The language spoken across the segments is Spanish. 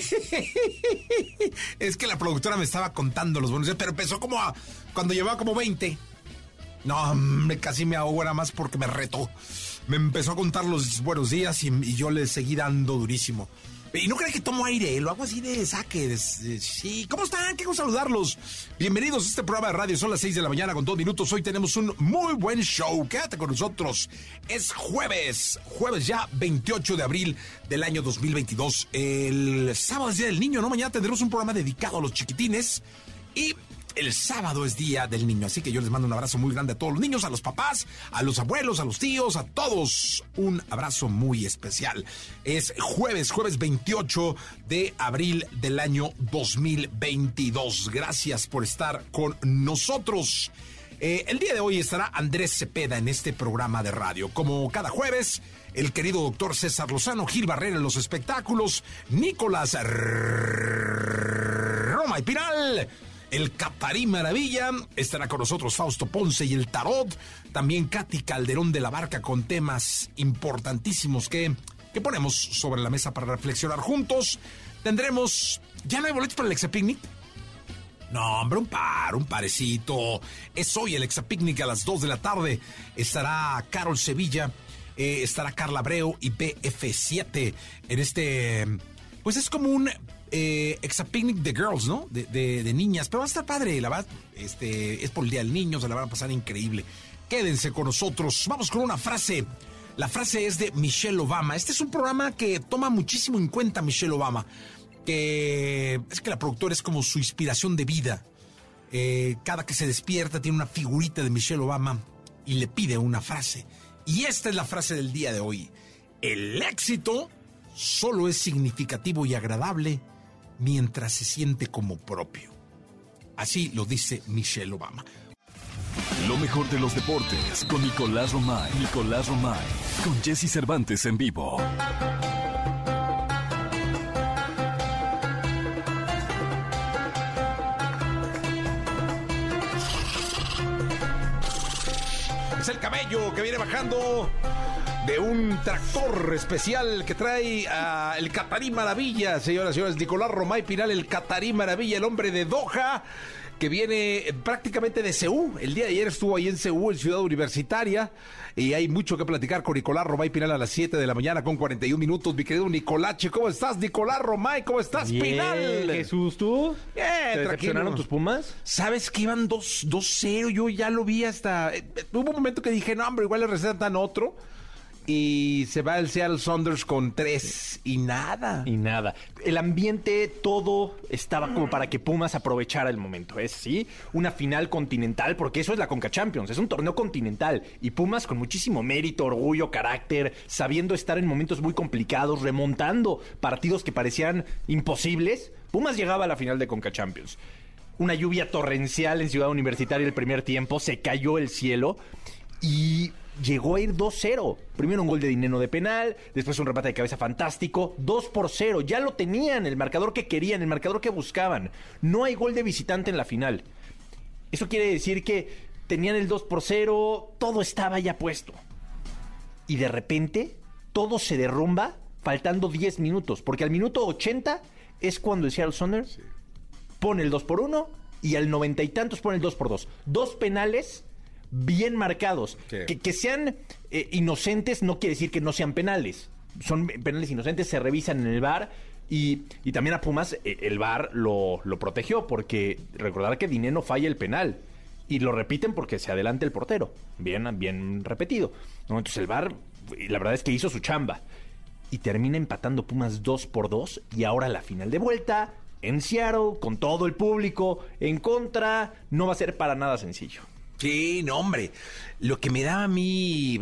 Es que la productora me estaba contando los buenos días, pero empezó como a, cuando llevaba como 20. No, me casi me ahogo era más porque me retó. Me empezó a contar los buenos días y yo le seguí dando durísimo. Y no crees que tomo aire, lo hago así de saque. Sí, ¿cómo están? Gusto saludarlos. Bienvenidos a este programa de radio. Son las 6 de la mañana con dos minutos. Hoy tenemos un muy buen show. Quédate con nosotros. Es jueves, jueves ya 28 de abril del año 2022. El sábado es Día del Niño, ¿no? Mañana tendremos un programa dedicado a los chiquitines. Y el sábado es Día del Niño, así que yo les mando un abrazo muy grande a todos los niños, a los papás, a los abuelos, a los tíos, a todos. Un abrazo muy especial. Es jueves, jueves 28 de abril del año 2022. Gracias por estar con nosotros. Eh, el día de hoy estará Andrés Cepeda en este programa de radio. Como cada jueves, el querido doctor César Lozano, Gil Barrera en los espectáculos, Nicolás Roma y Piral el Catarí Maravilla. Estará con nosotros Fausto Ponce y el Tarot. También Katy Calderón de la Barca con temas importantísimos que, que ponemos sobre la mesa para reflexionar juntos. Tendremos. ¿Ya no hay boletos para el Exapicnic? No, hombre, un par, un parecito. Es hoy el Exapicnic a las 2 de la tarde. Estará Carol Sevilla, eh, estará Carla Abreu y BF7 en este. Pues es como un eh, Exapicnic de Girls, ¿no? De, de, niñas. Pero va a estar padre, la verdad. Este, es por el Día del Niño, se la van a pasar increíble. Quédense con nosotros. Vamos con una frase. La frase es de Michelle Obama. Este es un programa que toma muchísimo en cuenta Michelle Obama. Que es que la productora es como su inspiración de vida. Eh, cada que se despierta tiene una figurita de Michelle Obama y le pide una frase. Y esta es la frase del día de hoy. El éxito solo es significativo y agradable mientras se siente como propio. Así lo dice Michelle Obama. Lo mejor de los deportes con Nicolás Romay. Nicolás Romay. Con Jesse Cervantes en vivo. Es el cabello que viene bajando de un tractor especial que trae a el Catarí Maravilla, señoras y señores. Nicolás Romay Pinal, el Catarí Maravilla, el hombre de Doha, que viene prácticamente de Ceú. El día de ayer estuvo ahí en Ceú, en Ciudad Universitaria. Y hay mucho que platicar con Nicolás Romay Pinal a las 7 de la mañana con 41 minutos. Mi querido Nicolache, ¿cómo estás? Nicolás Romay, ¿cómo estás, Bien, Pinal? Jesús, ¿tú? Bien, ¿Te decepcionaron tus Pumas? ¿Sabes que iban 2-0? Yo ya lo vi hasta... eh, hubo un momento que dije, no, hombre, igual le recetan otro. Y se va el Seattle Saunders con tres y nada. Y nada. El ambiente, todo estaba como para que Pumas aprovechara el momento. Es, sí, una final continental, porque eso es la Conca Champions. Es un torneo continental. Y Pumas con muchísimo mérito, orgullo, carácter, sabiendo estar en momentos muy complicados, remontando partidos que parecían imposibles. Pumas llegaba a la final de Conca Champions. Una lluvia torrencial en Ciudad Universitaria el primer tiempo, se cayó el cielo y llegó a ir 2-0. Primero un gol de dinero de penal, después un remate de cabeza fantástico, 2 por 0. Ya lo tenían, el marcador que querían, el marcador que buscaban. No hay gol de visitante en la final. Eso quiere decir que tenían el 2 por 0, todo estaba ya puesto. Y de repente, todo se derrumba faltando 10 minutos, porque al minuto 80 es cuando el Seattle Saunders pone el 2 por 1 y al noventa y tantos pone el 2 por 2. Dos penales bien marcados. Sí. Que, que sean eh, inocentes no quiere decir que no sean penales. Son penales inocentes, se revisan en el bar Y, y también a Pumas eh, el VAR lo, lo protegió porque recordar que Dineno falla el penal. Y lo repiten porque se adelanta el portero. Bien, bien repetido. ¿no? Entonces el VAR, la verdad es que hizo su chamba. Y termina empatando Pumas 2 por 2. Y ahora la final de vuelta en Seattle, con todo el público en contra, no va a ser para nada sencillo. Sí, no, hombre. Lo que me da a mí,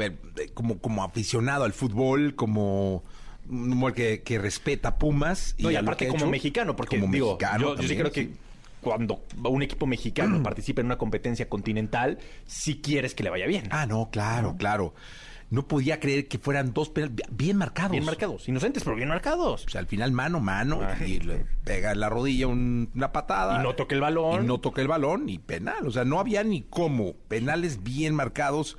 como, como aficionado al fútbol, como un hombre que, que respeta a Pumas. No, y, a lo aparte como hecho, mexicano, porque como digo, mexicano yo, yo sí creo que sí. cuando un equipo mexicano participa en una competencia continental, si quieres que le vaya bien. Ah, no, claro, claro. No podía creer que fueran dos penales bien marcados. Bien marcados, inocentes, pero bien marcados. O sea, al final mano, mano, Ay. y le pega en la rodilla un- una patada. Y no toca el balón. Y no toca el balón, y penal. O sea, no había ni cómo. Penales bien marcados.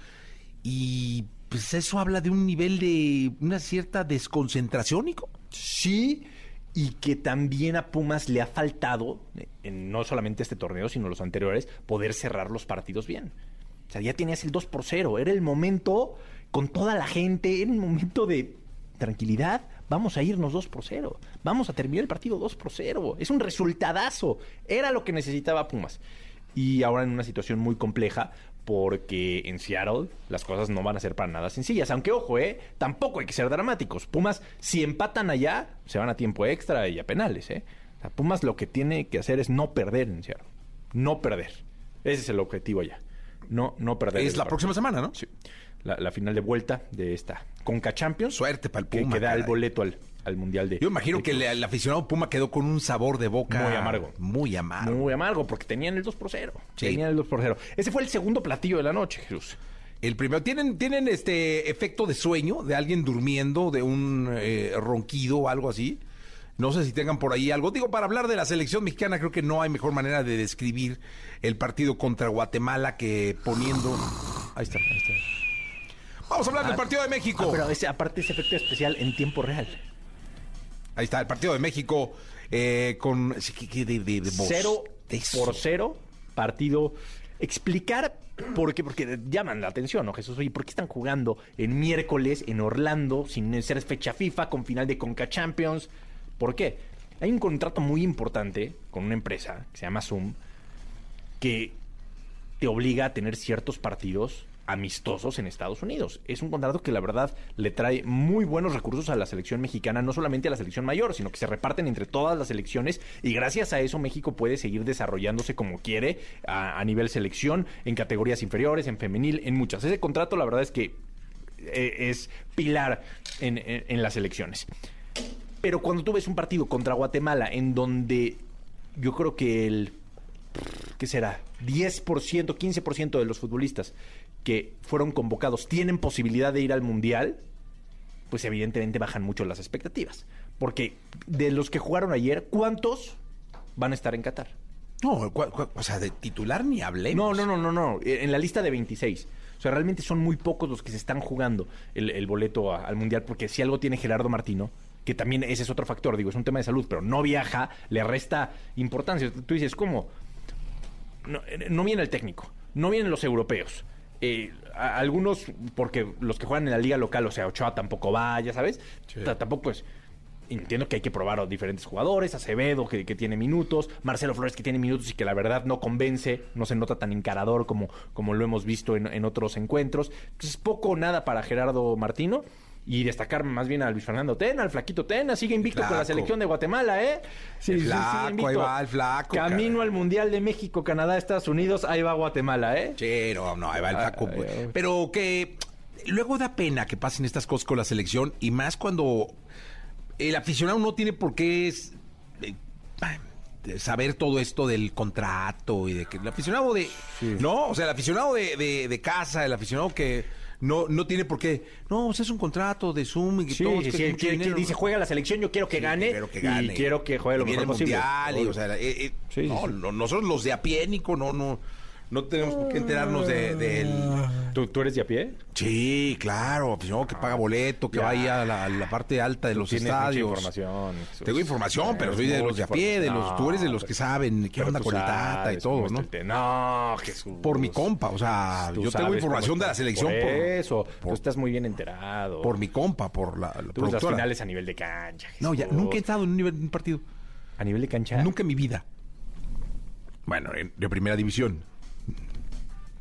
Y pues eso habla de un nivel de una cierta desconcentración, Nico. Sí, y que también a Pumas le ha faltado, en no solamente este torneo, sino los anteriores, poder cerrar los partidos bien. O sea, ya tenías el 2 por 0. Era el momento, con toda la gente, era el momento de tranquilidad. Vamos a irnos 2 por 0. Vamos a terminar el partido 2 por 0. Es un resultadazo. Era lo que necesitaba Pumas. Y ahora en una situación muy compleja, porque en Seattle las cosas no van a ser para nada sencillas. Aunque, ojo, ¿eh? Tampoco hay que ser dramáticos. Pumas, si empatan allá, se van a tiempo extra y a penales, ¿eh? O sea, Pumas lo que tiene que hacer es no perder en Seattle. No perder. Ese es el objetivo allá. No, no perder. Es la partido. próxima semana, ¿no? Sí. La, la final de vuelta de esta Conca Champions. Suerte para el Puma, que da el boleto al, al Mundial de... Yo imagino de que el, el aficionado Puma quedó con un sabor de boca. Muy amargo. Muy amargo. Muy amargo, porque tenían el 2 por 0. Sí. Tenían el 2 por 0. Ese fue el segundo platillo de la noche, Jesús. El primero, ¿tienen, tienen este efecto de sueño de alguien durmiendo, de un eh, ronquido o algo así? No sé si tengan por ahí algo. Digo, para hablar de la selección mexicana, creo que no hay mejor manera de describir el partido contra Guatemala que poniendo. Ahí está, ahí está. Vamos a hablar del partido de México. Ah, pero ese, aparte ese efecto especial en tiempo real. Ahí está, el partido de México eh, con. sí, ¿qué- qué de, de-? Cero por cero, partido. Explicar por qué, porque llaman la atención, ¿no, Jesús? Oye, ¿por qué están jugando en miércoles en Orlando sin ser fecha FIFA con final de Conca Champions? ¿Por qué? Hay un contrato muy importante con una empresa que se llama Zoom que te obliga a tener ciertos partidos amistosos en Estados Unidos. Es un contrato que la verdad le trae muy buenos recursos a la selección mexicana, no solamente a la selección mayor, sino que se reparten entre todas las selecciones y gracias a eso México puede seguir desarrollándose como quiere a, nivel selección, en categorías inferiores, en femenil, en muchas. Ese contrato la verdad es que eh, es pilar en, en- en las elecciones. Pero cuando tú ves un partido contra Guatemala en donde yo creo que el ¿qué será? 10%, 15% de los futbolistas que fueron convocados tienen posibilidad de ir al Mundial, pues evidentemente bajan mucho las expectativas. Porque de los que jugaron ayer, ¿cuántos van a estar en Qatar? No, o sea, de titular ni hablemos. No, no, no, no, no. Eh, En la lista de 26. O sea, realmente son muy pocos los que se están jugando el, el boleto a- al Mundial, porque si algo tiene Gerardo Martino, que también ese es otro factor, digo, es un tema de salud, pero no viaja, le resta importancia. Tú dices, ¿cómo? No, eh, no viene el técnico, no vienen los europeos. Eh, algunos, porque los que juegan en la liga local, o sea, Ochoa tampoco va, ya sabes, Sí. Tampoco es... Entiendo que hay que probar a diferentes jugadores, Acevedo que, que tiene minutos, Marcelo Flores que tiene minutos y que la verdad no convence, no se nota tan encarador como, como lo hemos visto en, en otros encuentros. Entonces poco o nada para Gerardo Martino y destacar más bien a Luis Fernando Tena, al flaquito Tena, sigue invicto con la selección de Guatemala, ¿eh? El flaco, ahí va el flaco, Camino al Mundial de México, Canadá, Estados Unidos, ahí va Guatemala, ¿eh? Sí, no, no, ahí va el Ah, flaco. ah, pues. ah. Pero que luego da pena que pasen estas cosas con la selección y más cuando el aficionado no tiene por qué es- eh, de saber todo esto del contrato y de que el aficionado de no o sea el aficionado de, de- de casa el aficionado que no no tiene por qué. No o sea, es un contrato de Zoom y que Sí, todo, sí, que dice, juega la selección, yo quiero que Sí, gane, quiero que gane. y quiero que juegue lo mejor posible. mundial, y, o sea, eh, eh, no, nosotros los de a pie, Nico, no, no, no tenemos por qué enterarnos de, del... Tú ¿Tú, tú eres de a pie? Sí, claro, pues yo que paga boleto, que Ya. vaya a la, parte alta de los estadios. información. Jesús. Tengo información, pero soy de los de a pie, de los, tú eres de los que saben qué onda con el Tata y todo, ¿no? No, Jesús. Por mi compa, o sea, yo tengo información de la selección Por eso, tú estás muy bien enterado. por mi compa, por la, las finales a nivel de cancha. No, ya, nunca he estado en un, nivel, en un partido. ¿A nivel de cancha? Nunca en mi vida. Bueno, en- de primera división.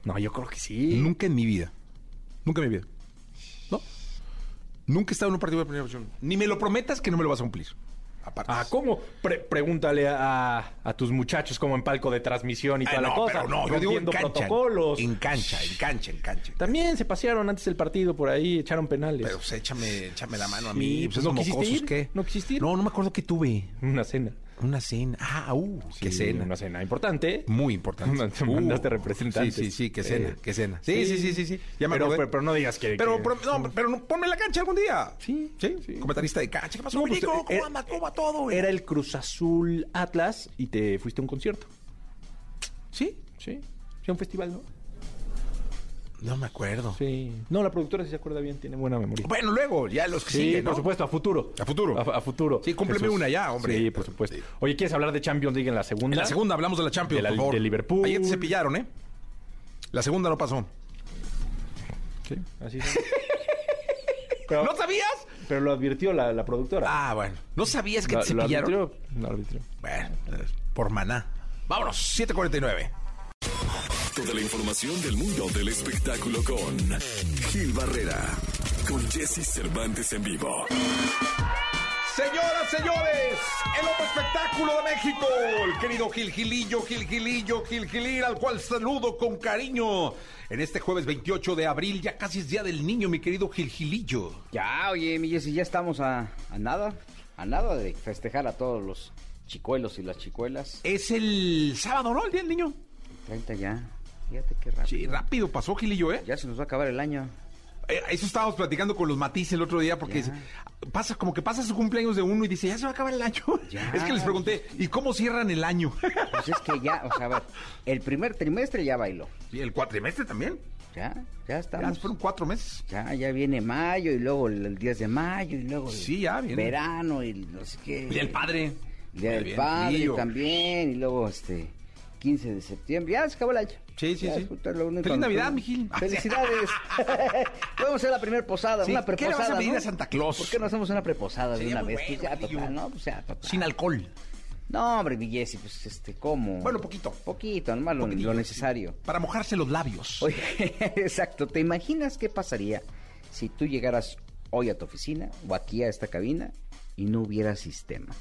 No, yo creo que sí. Nunca en mi vida. Nunca en mi vida. No. Nunca he estado en un partido de primera división. Ni me lo prometas que no me lo vas a cumplir. Aparte. Ah, ¿cómo? Pre- pregúntale a, a tus muchachos como en palco de transmisión y toda la no, cosa. pero no, yo digo en cancha. protocolos. En cancha, en cancha, en cancha. También se pasearon antes del partido por ahí, echaron penales. Pero pues, échame, échame la mano a mí. pues, Pues, ¿no quisiste ir? ¿qué? ¿No quisiste ir? No, no me acuerdo qué tuve. Una cena. Una cena. Ah, uh, qué Sí, cena. Una cena importante. Muy importante. Te mandaste representantes. Sí, sí, sí, qué cena, Eh, qué cena. Sí, sí, sí, sí, sí. Ya me pero, acordé. pero, pero no digas que... Pero, que- pero, no, pero no, ponme en la cancha algún día. Sí, ¿Sí? sí. Comentarista de cancha. ¿Qué pasó, No, pues? ¿Cómo eh, anda? ¿Cómo va todo? güey? Era el Cruz Azul Atlas y te fuiste a un concierto. ¿Sí? Sí. Sí, un festival, ¿no? No me acuerdo. Sí. No, la productora si se acuerda bien, tiene buena memoria. Bueno, luego, ya los que Sí, siguen, ¿no? por supuesto, a futuro. A futuro. A, a futuro. Sí, cúmpleme Jesús. una ya, hombre. Sí, por supuesto. Sí. Oye, ¿quieres hablar de Champions League en la segunda? En la segunda hablamos de la Champions, De la- por favor. de Liverpool. Ayer te cepillaron, ¿eh? La segunda no pasó. Sí, así es. pero, ¿No sabías? pero lo advirtió la, la productora. Ah, bueno. ¿No sabías que Lo- te cepillaron? advirtió, lo advirtió. Bueno, eh, por maná. Vámonos, 7.49. Toda la información del mundo del espectáculo con Gil Barrera, con Jesse Cervantes en vivo. Señoras, señores, el hombre espectáculo de México, el querido Gil Gilillo, Gil Gilillo, Gil Gilil, al cual saludo con cariño. En este jueves 28 de abril, ya casi es Día del Niño, mi querido Gil Gilillo. Ya, oye, mi Jessy, ya estamos a, a nada, a nada de festejar a todos los chicuelos y las chicuelas. Es el sábado, ¿no? El Día del Niño. 30 ya, fíjate qué rápido. Sí, rápido pasó, Gilillo, ¿eh? Ya se nos va a acabar el año. Eh, Eso estábamos platicando con los matices el otro día, porque Ya. pasa como que pasa su cumpleaños de uno y dice, ya se va a acabar el año. Ya. Es que les pregunté, ¿y cómo cierran el año? Pues es que ya, o sea, a ver, el primer trimestre ya bailó. ¿Y el cuatrimestre también? Ya, ya Ya estamos. fueron cuatro meses. Ya, ya viene mayo y luego el, el 10 de mayo y luego el Sí, ya viene. verano y no sé qué. Y el padre. Día del bien, padre también y luego este 15 de septiembre. Ya se acabó el año. Sí, sí, sí. Feliz Navidad, mi Gil. Felicidades. Podemos hacer la primera posada, Sí, una ¿qué le preposada. vas a pedir ¿no? a Santa Claus? ¿Por qué no hacemos una preposada de una vez? Pues ya, total, ¿no? Pues ya, total. Sin alcohol. No, hombre, mi Jessy, pues este, ¿cómo? Bueno, poquito. Poquito, nomás lo, lo necesario. Para mojarse los labios. Oye, exacto. ¿Te imaginas qué pasaría si tú llegaras hoy a tu oficina o aquí a esta cabina y no hubiera sistema?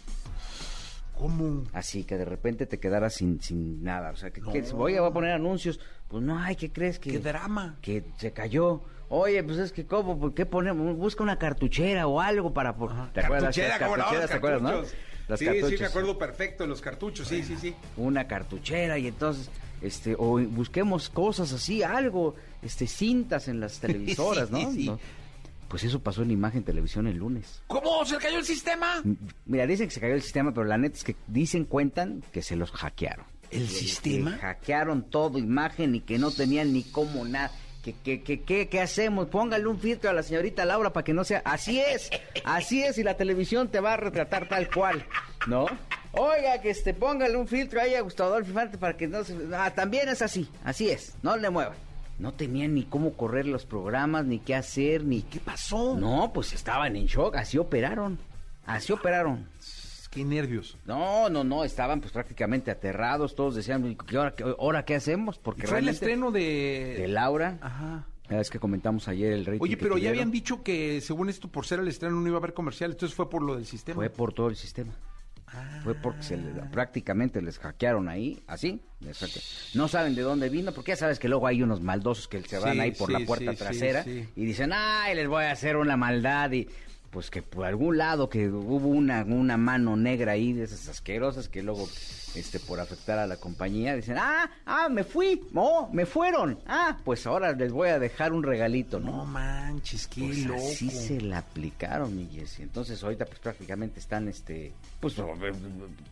¿Cómo? Así que de repente te quedaras sin, sin nada. O sea, que, que oye, voy a poner anuncios. Pues no, ay, ¿qué crees que...? ¡Qué drama! Que se cayó. Oye, pues es que, ¿cómo? ¿Por qué ponemos? Busca una cartuchera o algo para... por- ¿Te acuerdas? Cartuchera, ¿cómo no? ¿te acuerdas, no? Las sí, cartuchos. sí, me acuerdo perfecto de los cartuchos. Sí, sí, sí. Una cartuchera y entonces... Este, o busquemos cosas así, algo, este, cintas en las televisoras, ¿no? Sí, sí. ¿no? Pues eso pasó en Imagen Televisión el lunes. ¿Cómo? ¿Se cayó el sistema? M- Mira, dicen que se cayó el sistema, pero la neta es que dicen, cuentan que se los hackearon. ¿El Que- sistema? que hackearon todo, imagen, y que no tenían ni cómo nada. Que, que, que, que- ¿Qué hacemos? Póngale un filtro a la señorita Laura para que no sea... Así es, así es, y la televisión te va a retratar tal cual, ¿no? Oiga, que este, póngale un filtro ahí a Gustavo Adolfo Infante para que no se... Ah, también es así, así es, no le muevan. No tenían ni cómo correr los programas, ni qué hacer, ni... ¿Qué pasó? No, pues estaban en shock, así operaron. Así operaron. Qué nervios. No, no, no, estaban pues prácticamente aterrados, todos decían, ¿qué hora, qué, ahora qué hacemos? Porque Fue el estreno de... de Laura, Ajá. ya es que comentamos ayer el rating Oye, pero ya tuvieron, habían dicho que según esto, por ser el estreno, no iba a haber comercial. Entonces fue por lo del sistema. Fue por todo el sistema. Fue porque se prácticamente les hackearon ahí, así. les No saben de dónde vino, porque ya sabes que luego hay unos maldosos que se van Sí, ahí por sí, la puerta sí, trasera y dicen, ay, les voy a hacer una maldad y pues que por algún lado que hubo una, una mano negra ahí de esas asquerosas que luego, este, por afectar a la compañía, dicen, ah, ah, me fui, oh, me fueron, ah, pues ahora les voy a dejar un regalito, ¿no? No manches, qué Pues loco. así se la aplicaron, mi Jessy. Entonces ahorita pues prácticamente están este pues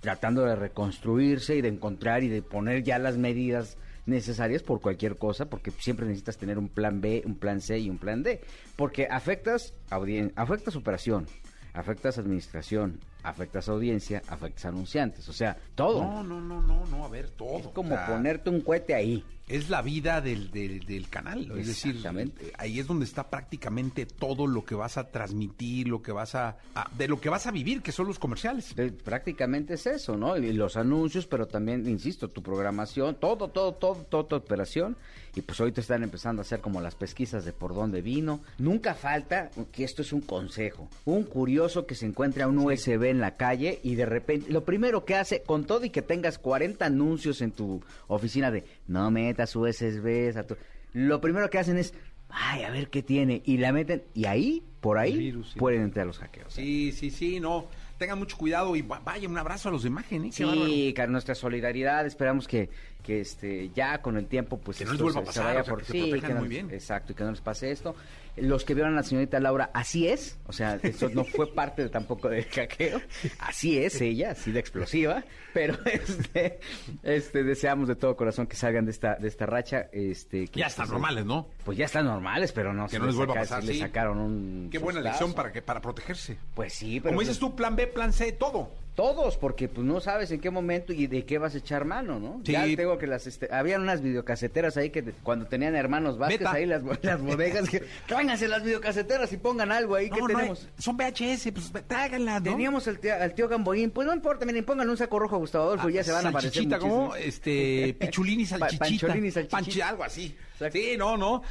tratando de reconstruirse y de encontrar y de poner ya las medidas necesarias por cualquier cosa, porque siempre necesitas tener un plan B, un plan C y un plan D, porque afectas, audien afectas operación, afectas administración, afectas audiencia, afectas anunciantes, o sea, todo. No, no, no, no, no, a ver, todo. Es como O sea, ponerte un cohete ahí. Es la vida del, del, del canal. Es decir, Exactamente. eh, ahí es donde está prácticamente todo lo que vas a transmitir, lo que vas a, a- de lo que vas a vivir, que son los comerciales. Eh, Prácticamente es eso, ¿no? Y los anuncios, pero también, insisto, tu programación, todo, todo, todo, toda tu operación. Y pues ahorita están empezando a hacer como las pesquisas de por dónde vino. Nunca falta, que esto es un consejo, un curioso que se encuentra un USB en la calle y de repente, lo primero que hace, con todo y que tengas 40 anuncios en tu oficina de no metas USBs, a tu... lo primero que hacen es, ay, a ver qué tiene, y la meten, y ahí, por ahí, El virus, sí. pueden entrar los hackeos. Sí, sí, sí, no. Tengan mucho cuidado y va- vaya un abrazo a los de imagen, ¿eh? Sí, nuestra solidaridad, esperamos que, que este ya con el tiempo pues Que no les vuelva a se- se pasar, vaya o sea, por que se sí, protejan que no muy bien. Exacto, y que no les pase esto. Los que vieron a la señorita Laura, así es, o sea, eso no fue parte de, tampoco del hackeo, así es ella, así de explosiva, pero este, este deseamos de todo corazón que salgan de esta de esta racha, este que, Ya están pues, normales, ¿no? Pues ya están normales, pero no Que se no les vuelva a pasar, sí le sacaron un Qué buena sustazo. lección para que para protegerse. Pues sí, pero Como pues, dices tú, plan B, plan C, todo. Todos, porque pues no sabes en qué momento y de qué vas a echar mano, ¿no? Sí. Ya tengo que las, este, habían unas videocaseteras ahí que de- cuando tenían hermanos Vázquez ahí las, las bodegas, que tráiganse las videocaseteras y pongan algo ahí, ¿qué No, no, tenemos? son VHS, pues tráiganlas, ¿no? Teníamos el tío, al tío Gamboín, pues no importa, miren, pongan un saco rojo a Gustavo Adolfo y ya se van a aparecer. ¿cómo? Este, pichulín y Pa- salchichita. pancholín y salchichita. Panchi- algo así. Exacto. Sí, no, no.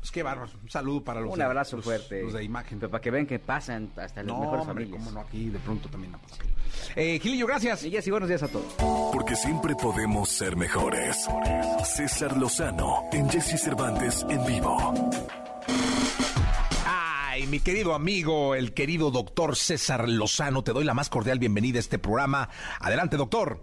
Pues qué bárbaro. Un saludo para los Un de- abrazo los- fuerte. Los de imagen. Pero para que vean que pasan hasta las No, mejores hombre, familias. cómo no, aquí de pronto también ha pasado. Eh, Gilillo, gracias. Y sí, buenos días a todos. Porque siempre podemos ser mejores. César Lozano en Jesse Cervantes en vivo. Ay, mi querido amigo, el querido doctor César Lozano, te doy la más cordial bienvenida a este programa. Adelante, doctor.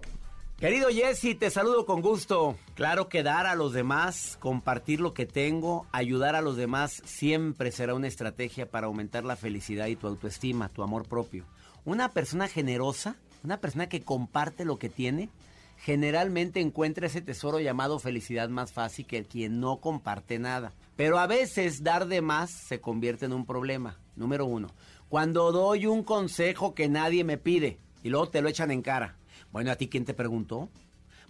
Querido Jesse, te saludo con gusto. Claro que dar a los demás, compartir lo que tengo, ayudar a los demás siempre será una estrategia para aumentar la felicidad y tu autoestima, tu amor propio. Una persona generosa, una persona que comparte lo que tiene, generalmente encuentra ese tesoro llamado felicidad más fácil que quien no comparte nada. Pero a veces dar de más se convierte en un problema. Número uno, cuando doy un consejo que nadie me pide y luego te lo echan en cara. Bueno, ¿a ti quién te preguntó?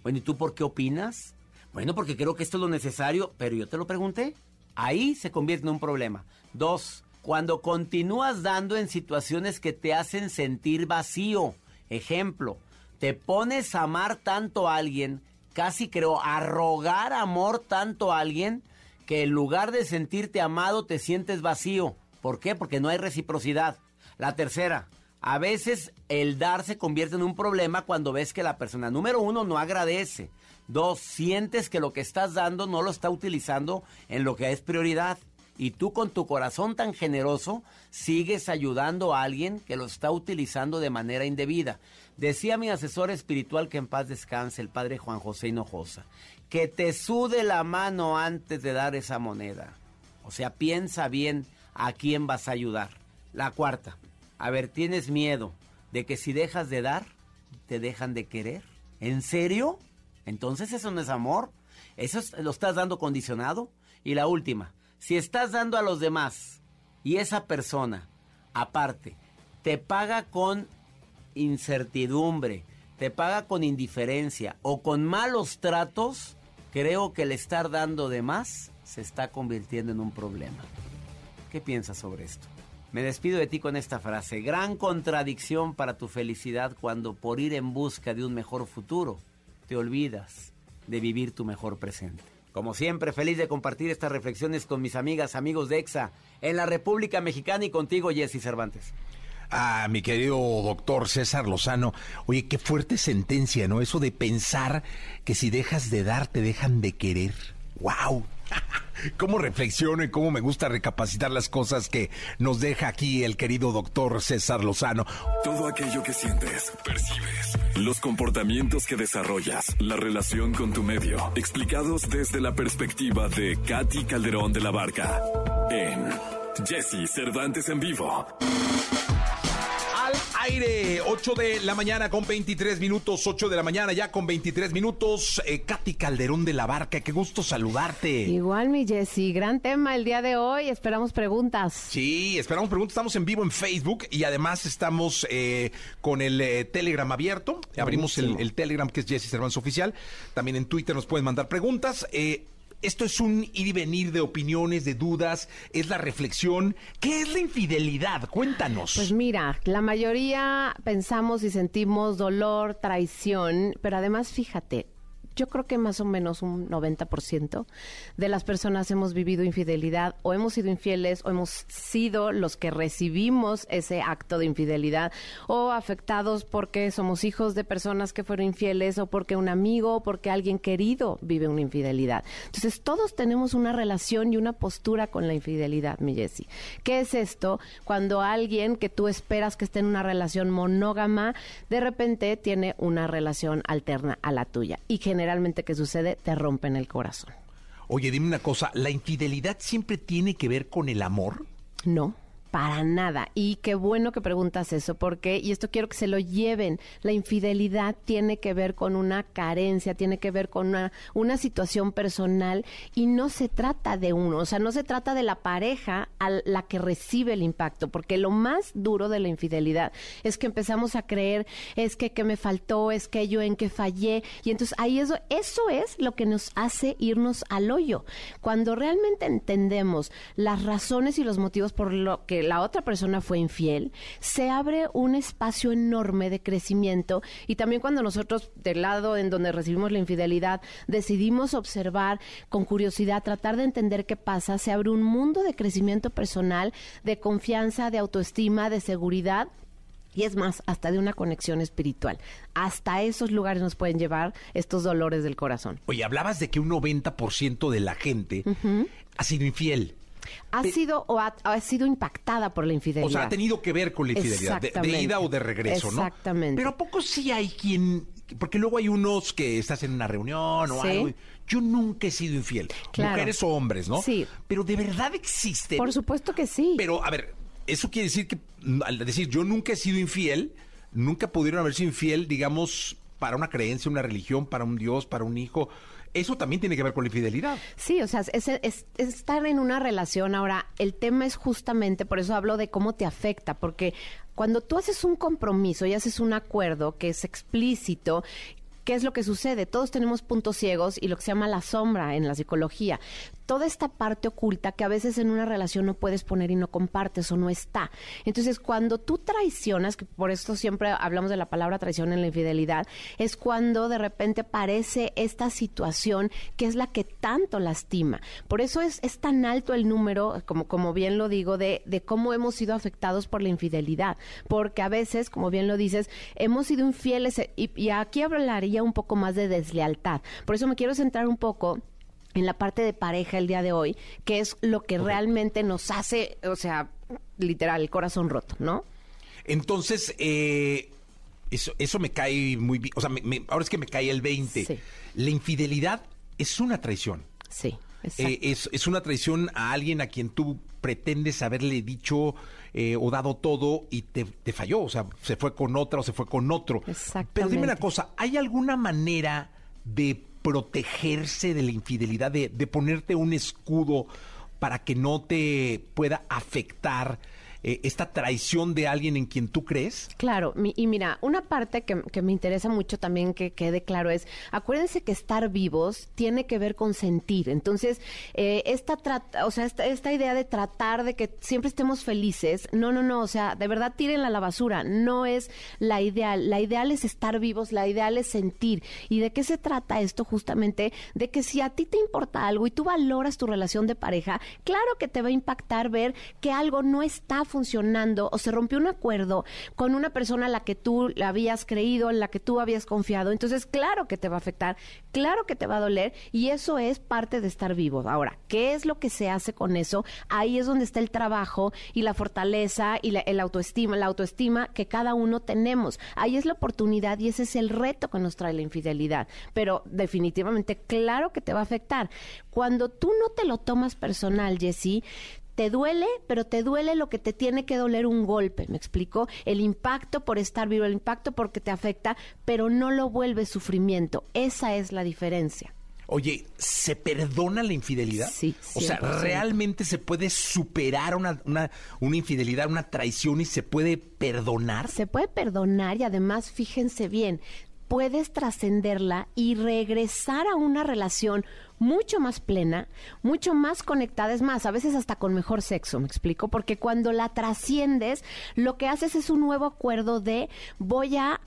Bueno, ¿y tú por qué opinas? Bueno, porque creo que esto es lo necesario, pero yo te lo pregunté. Ahí se convierte en un problema. Dos, cuando continúas dando en situaciones que te hacen sentir vacío. Ejemplo, te pones a amar tanto a alguien, casi creo, a rogar amor tanto a alguien, que en lugar de sentirte amado te sientes vacío. ¿Por qué? Porque no hay reciprocidad. La tercera, a veces el dar se convierte en un problema cuando ves que la persona, número uno, no agradece. Dos, sientes que lo que estás dando no lo está utilizando en lo que es prioridad. Y tú con tu corazón tan generoso sigues ayudando a alguien que lo está utilizando de manera indebida. Decía mi asesor espiritual que en paz descanse, el padre Juan José Hinojosa, que te sude la mano antes de dar esa moneda. O sea, piensa bien a quién vas a ayudar. La cuarta, a ver, ¿tienes miedo de que si dejas de dar, te dejan de querer? ¿En serio? Entonces eso no es amor. Eso es- lo estás dando condicionado. Y la última, si estás dando a los demás y esa persona, aparte, te paga con incertidumbre, te paga con indiferencia o con malos tratos, creo que el estar dando de más se está convirtiendo en un problema. ¿Qué piensas sobre esto? Me despido de ti con esta frase. Gran contradicción para tu felicidad cuando por ir en busca de un mejor futuro te olvidas de vivir tu mejor presente. Como siempre, feliz de compartir estas reflexiones con mis amigas, amigos de EXA, en la República Mexicana y contigo, Jesse Cervantes. Ah, mi querido doctor César Lozano. Oye, qué fuerte sentencia, ¿no? Eso de pensar que si dejas de dar, te dejan de querer. ¡Wow! ¿Cómo reflexiono y cómo me gusta recapacitar las cosas que nos deja aquí el querido doctor César Lozano? Todo aquello que sientes, percibes, los comportamientos que desarrollas, la relación con tu medio, explicados desde la perspectiva de Katy Calderón de la Barca en Jesse Cervantes en vivo. Al aire. 8 de la mañana con 23 minutos. 8 de la mañana ya con 23 minutos. Eh, Katy Calderón de la Barca, qué gusto saludarte. Igual, mi Jessy. Gran tema el día de hoy. Esperamos preguntas. Sí, esperamos preguntas. Estamos en vivo en Facebook y además estamos eh, con el eh, Telegram abierto. Abrimos el, el Telegram que es Jessy Cervantes Oficial. También en Twitter nos pueden mandar preguntas. Eh, esto es un ir y venir de opiniones, de dudas, es la reflexión. ¿Qué es la infidelidad? Cuéntanos. Pues mira, la mayoría pensamos y sentimos dolor, traición, pero además fíjate, yo creo que más o menos un 90% de las personas hemos vivido infidelidad o hemos sido infieles o hemos sido los que recibimos ese acto de infidelidad o afectados porque somos hijos de personas que fueron infieles o porque un amigo o porque alguien querido vive una infidelidad. Entonces todos tenemos una relación y una postura con la infidelidad, mi Jessie. ¿Qué es esto? Cuando alguien que tú esperas que esté en una relación monógama, de repente tiene una relación alterna a la tuya y genera generalmente que sucede, te rompen el corazón. Oye, dime una cosa, ¿la infidelidad siempre tiene que ver con el amor? No. Para nada. Y qué bueno que preguntas eso, porque, y esto quiero que se lo lleven, la infidelidad tiene que ver con una carencia, tiene que ver con una, una situación personal y no se trata de uno, o sea, no se trata de la pareja a la que recibe el impacto, porque lo más duro de la infidelidad es que empezamos a creer, es que, que me faltó, es que yo en que fallé, y entonces ahí eso, eso es lo que nos hace irnos al hoyo. Cuando realmente entendemos las razones y los motivos por lo que la otra persona fue infiel, se abre un espacio enorme de crecimiento y también cuando nosotros del lado en donde recibimos la infidelidad decidimos observar con curiosidad, tratar de entender qué pasa, se abre un mundo de crecimiento personal, de confianza, de autoestima, de seguridad y es más, hasta de una conexión espiritual. Hasta esos lugares nos pueden llevar estos dolores del corazón. Oye, hablabas de que un 90% de la gente ha sido infiel ha sido o ha, sido impactada por la infidelidad. O sea, ha tenido que ver con la infidelidad, de, ida o de regreso, ¿no? Exactamente. Pero a poco sí hay quien, porque luego hay unos que estás en una reunión o algo. Yo nunca he sido infiel. Mujeres o hombres, ¿no? Sí. Pero de verdad existe. Por supuesto que sí. Pero, a ver, eso quiere decir que, al decir yo nunca he sido infiel, nunca pudieron haber sido infiel, digamos, para una creencia, una religión, para un Dios, para un hijo eso también tiene que ver con la infidelidad. Sí, o sea, es, estar en una relación. Ahora, el tema es justamente, por eso hablo de cómo te afecta, porque cuando tú haces un compromiso y haces un acuerdo que es explícito ¿qué es lo que sucede? Todos tenemos puntos ciegos y lo que se llama la sombra en la psicología toda esta parte oculta que a veces en una relación no puedes poner y no compartes o no está. Entonces, cuando tú traicionas, que por esto siempre hablamos de la palabra traición en la infidelidad, es cuando de repente aparece esta situación que es la que tanto lastima. Por eso es, es tan alto el número, como, como bien lo digo, de, de cómo hemos sido afectados por la infidelidad. Porque a veces, como bien lo dices, hemos sido infieles y, y aquí hablaría un poco más de deslealtad. Por eso me quiero centrar un poco en la parte de pareja el día de hoy, que es lo que realmente nos hace, o sea, literal, el corazón roto, ¿no? Entonces, eh, eso, eso me cae muy bien, o sea, ahora es que me cae el 20. La infidelidad es una traición. Sí. Eh, es, es, una traición a alguien a quien tú pretendes haberle dicho eh, o dado todo y te, te, falló, o sea, se fue con otra o se fue con otro. Exactamente. Pero dime una cosa, ¿hay alguna manera de protegerse de la infidelidad, de, de ponerte un escudo para que no te pueda afectar eh, esta traición de alguien en quien tú crees? Claro, y mira, una parte que, me interesa mucho también que quede claro es, acuérdense que estar vivos tiene que ver con sentir. Entonces, eh, esta, o sea, esta, idea de tratar de que siempre estemos felices, no, no, no, o sea, de verdad tírenla a la basura, no es la ideal. La ideal es estar vivos, la ideal es sentir. ¿Y de qué se trata esto? Justamente de que si a ti te importa algo y tú valoras tu relación de pareja, claro que te va a impactar ver que algo no está funcionando o se rompió un acuerdo con una persona a la que tú le habías creído, en la que tú habías confiado, entonces claro que te va a afectar, claro que te va a doler y eso es parte de estar vivo. Ahora, ¿qué es lo que se hace con eso? Ahí es donde está el trabajo y la fortaleza y la el autoestima, la autoestima que cada uno tenemos. Ahí es la oportunidad y ese es el reto que nos trae la infidelidad. Pero definitivamente, claro que te va a afectar. Cuando tú no te lo tomas personal, Jessie, te duele, pero te duele lo que te tiene que doler un golpe, ¿me explico? El impacto por estar vivo, el impacto porque te afecta, pero no lo vuelve sufrimiento. Esa es la diferencia. Oye, ¿se perdona la infidelidad? Sí, O sea, 100%. ¿realmente se puede superar una, una, una infidelidad, una traición y se puede perdonar? Se puede perdonar y además, fíjense bien, puedes trascenderla y regresar a una relación mucho más plena, mucho más conectada, es más, a veces hasta con mejor sexo, me explico, porque cuando la trasciendes, lo que haces es un nuevo acuerdo de voy a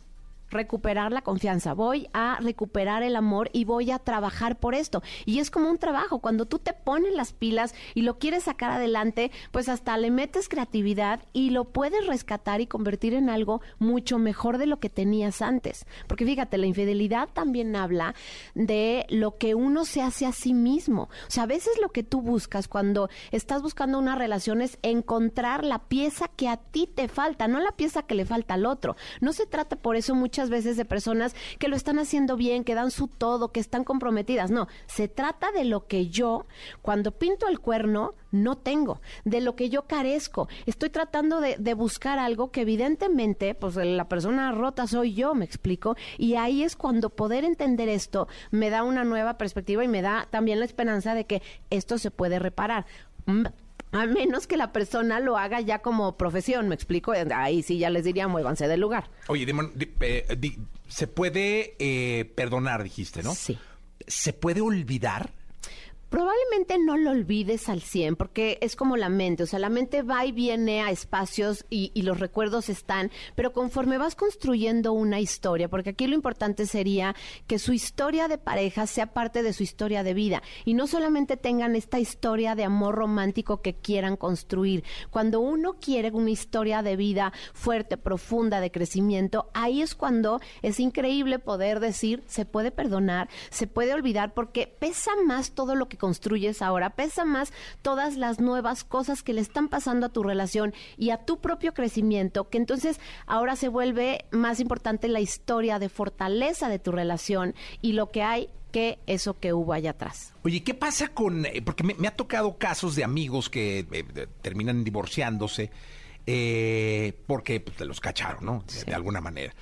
recuperar la confianza, voy a recuperar el amor y voy a trabajar por esto. Y es como un trabajo, cuando tú te pones las pilas y lo quieres sacar adelante, pues hasta le metes creatividad y lo puedes rescatar y convertir en algo mucho mejor de lo que tenías antes. Porque fíjate, la infidelidad también habla de lo que uno se hace a sí mismo. O sea, a veces lo que tú buscas cuando estás buscando una relación es encontrar la pieza que a ti te falta, no la pieza que le falta al otro. No se trata por eso muchas veces de personas que lo están haciendo bien, que dan su todo, que están comprometidas. No, se trata de lo que yo, cuando pinto el cuerno, no tengo, de lo que yo carezco. Estoy tratando de, de buscar algo que evidentemente, pues la persona rota soy yo, me explico. Y ahí es cuando poder entender esto me da una nueva perspectiva y me da también la esperanza de que esto se puede reparar. A menos que la persona lo haga ya como profesión, me explico. Ahí sí ya les diría, muévanse del lugar. Oye, Dimon, di- eh, di- se puede eh, perdonar, dijiste, ¿no? Sí. ¿Se puede olvidar? Probablemente no lo olvides al 100 porque es como la mente, o sea, la mente va y viene a espacios y, y los recuerdos están, pero conforme vas construyendo una historia, porque aquí lo importante sería que su historia de pareja sea parte de su historia de vida y no solamente tengan esta historia de amor romántico que quieran construir. Cuando uno quiere una historia de vida fuerte, profunda, de crecimiento, ahí es cuando es increíble poder decir, se puede perdonar, se puede olvidar, porque pesa más todo lo que construyes ahora, pesa más todas las nuevas cosas que le están pasando a tu relación y a tu propio crecimiento, que entonces ahora se vuelve más importante la historia de fortaleza de tu relación y lo que hay que eso que hubo allá atrás. Oye, ¿qué pasa con...? eh, Porque me, me ha tocado casos de amigos que eh, de- terminan divorciándose eh, porque pues, los cacharon, ¿no? De, de alguna manera.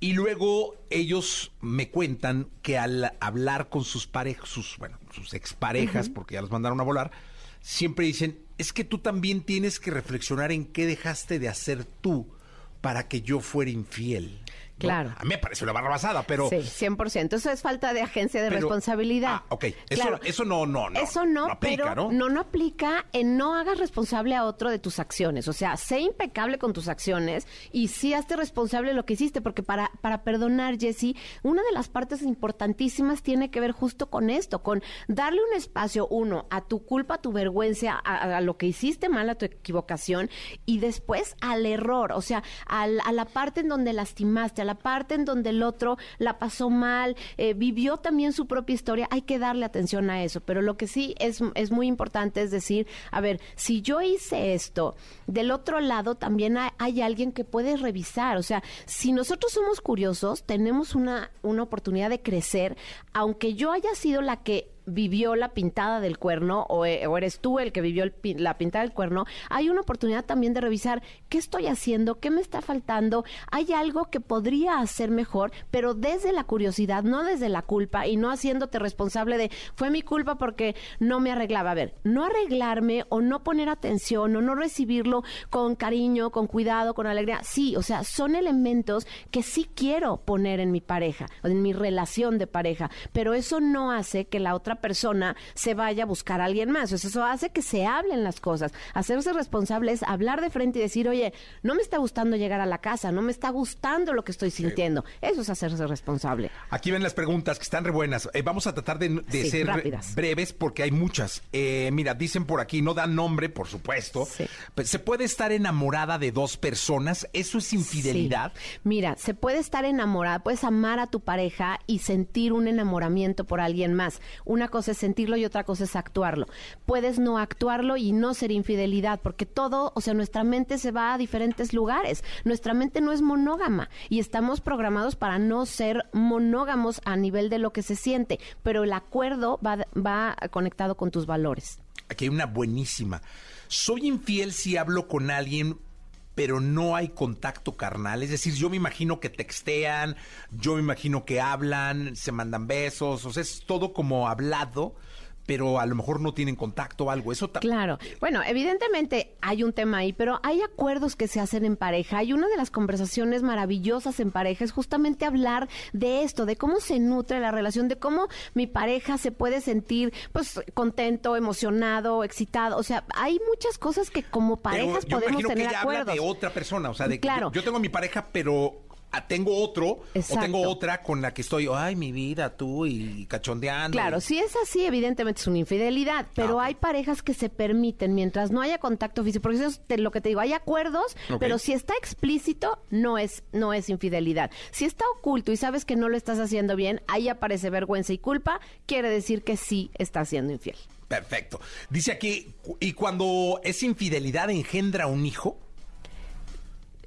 Y luego ellos me cuentan que al hablar con sus parejas, sus, bueno, sus exparejas, porque ya los mandaron a volar, siempre dicen, es que tú también tienes que reflexionar en qué dejaste de hacer tú para que yo fuera infiel. ¿No? Claro. A mí me parece una barrabasada, pero... Sí, 100%. Eso es falta de agencia de Pero- responsabilidad. Ah, ok. Eso- eso no, no, no. Eso no, No aplica, pero ¿no? no, aplica en no hagas responsable a otro de tus acciones. O sea, sé impecable con tus acciones y sí hazte responsable de lo que hiciste, porque para, para perdonar, Jesse, una de las partes importantísimas tiene que ver justo con esto, con darle un espacio, uno, a tu culpa, a tu vergüenza, a, a lo que hiciste mal, a tu equivocación, y después al error, o sea, al- a la parte en donde lastimaste, a la parte en donde el otro la pasó mal, eh, vivió también su propia historia, hay que darle atención a eso. Pero lo que sí es, es muy importante es decir, a ver, si yo hice esto, del otro lado también hay, hay alguien que puede revisar. O sea, si nosotros somos curiosos, tenemos una, una oportunidad de crecer, aunque yo haya sido la que vivió la pintada del cuerno o, e- o eres tú el que vivió el la pintada del cuerno, hay una oportunidad también de revisar qué estoy haciendo, qué me está faltando, hay algo que podría hacer mejor, pero desde la curiosidad, no desde la culpa y no haciéndote responsable de fue mi culpa porque no me arreglaba. A ver, no arreglarme o no poner atención o no recibirlo con cariño, con cuidado, con alegría, sí, o sea, son elementos que sí quiero poner en mi pareja, en mi relación de pareja, pero eso no hace que la otra persona se vaya a buscar a alguien más. O sea, eso hace que se hablen las cosas. Hacerse responsable es hablar de frente y decir, oye, no me está gustando llegar a la casa, no me está gustando lo que estoy sintiendo. Eso es hacerse responsable. Aquí ven las preguntas que están re buenas. Eh, vamos a tratar de, de Sí, ser rápidas. breves porque hay muchas. Eh, mira, dicen por aquí, no dan nombre, por supuesto. Sí. Pues, ¿Se puede estar enamorada de dos personas? ¿Eso es infidelidad? Sí. Mira, se puede estar enamorada, puedes amar a tu pareja y sentir un enamoramiento por alguien más. Una cosa es sentirlo y otra cosa es actuarlo. Puedes no actuarlo y no ser infidelidad, porque todo, o sea, nuestra mente se va a diferentes lugares. Nuestra mente no es monógama y estamos programados para no ser monógamos a nivel de lo que se siente, pero el acuerdo va, va conectado con tus valores. Aquí hay una buenísima. Soy infiel si hablo con alguien pero no hay contacto carnal. Es decir, yo me imagino que textean, yo me imagino que hablan, se mandan besos, o sea, es todo como hablado, pero a lo mejor no tienen contacto o algo. Eso Claro. Bueno, evidentemente hay un tema ahí, pero hay acuerdos que se hacen en pareja. Y una de las conversaciones maravillosas en pareja es justamente hablar de esto, de cómo se nutre la relación, de cómo mi pareja se puede sentir pues contento, emocionado, excitado. O sea, hay muchas cosas que como parejas pero yo podemos tener que ella acuerdos. habla de otra persona, o sea, de que Claro. yo, yo tengo mi pareja, pero tengo otro o tengo otra con la que estoy, ay, mi vida, tú y cachondeando. Claro, y- si es así, evidentemente es una infidelidad, pero Ah, hay parejas que se permiten mientras no haya contacto físico, porque eso es te- lo que te digo, hay acuerdos, pero si está explícito, no es, no es infidelidad. Si está oculto y sabes que no lo estás haciendo bien, ahí aparece vergüenza y culpa, quiere decir que sí estás siendo infiel. Perfecto. Dice aquí, y cuando es infidelidad engendra un hijo.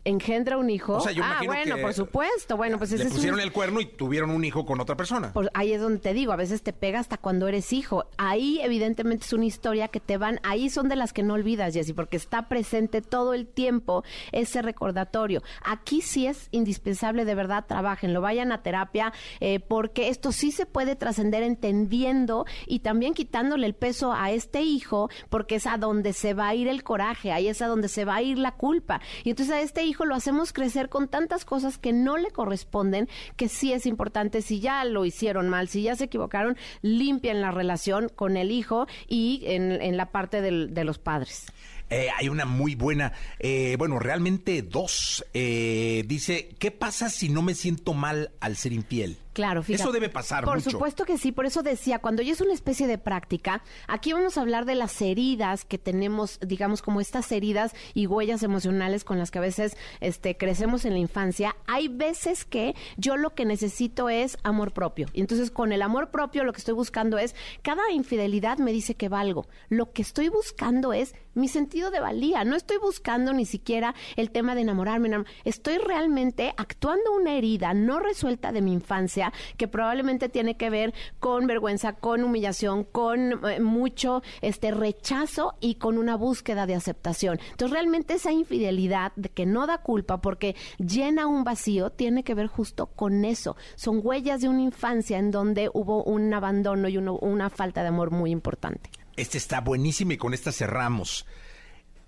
Engendra un hijo. O sea, yo ah, bueno, que por supuesto. Bueno, pues ese Le es un- pusieron el cuerno y tuvieron un hijo con otra persona. Por- ahí es donde te digo, a veces te pega hasta cuando eres hijo. Ahí evidentemente es una historia que te van, ahí son de las que no olvidas, Jessy, porque está presente todo el tiempo ese recordatorio. Aquí sí es indispensable, de verdad, trabajen, lo vayan a terapia, eh, porque esto sí se puede trascender entendiendo y también quitándole el peso a este hijo, porque es a donde se va a ir el coraje, ahí es a donde se va a ir la culpa. Y entonces a este hijo lo hacemos crecer con tantas cosas que no le corresponden, que sí es importante, si ya lo hicieron mal, si ya se equivocaron, limpian la relación con el hijo y en, la parte de los padres. Eh, hay una muy buena, eh, bueno, realmente dos. Eh, dice, ¿qué pasa si no me siento mal al ser infiel? Claro, fíjate. Eso debe pasar Por mucho. supuesto que sí, por eso decía, cuando ya es una especie de práctica, aquí vamos a hablar de las heridas que tenemos, digamos, como estas heridas y huellas emocionales con las que a veces este, crecemos en la infancia. Hay veces que yo lo que necesito es amor propio. Y entonces con el amor propio lo que estoy buscando es, cada infidelidad me dice que valgo. Lo que estoy buscando es mi sentido de valía. No estoy buscando ni siquiera el tema de enamorarme. enam- Estoy realmente actuando una herida no resuelta de mi infancia que probablemente tiene que ver con vergüenza, con humillación, con eh, mucho este rechazo y con una búsqueda de aceptación. Entonces realmente esa infidelidad de que no da culpa porque llena un vacío tiene que ver justo con eso. Son huellas de una infancia en donde hubo un abandono y una falta de amor muy importante. Este está buenísimo y con esta cerramos.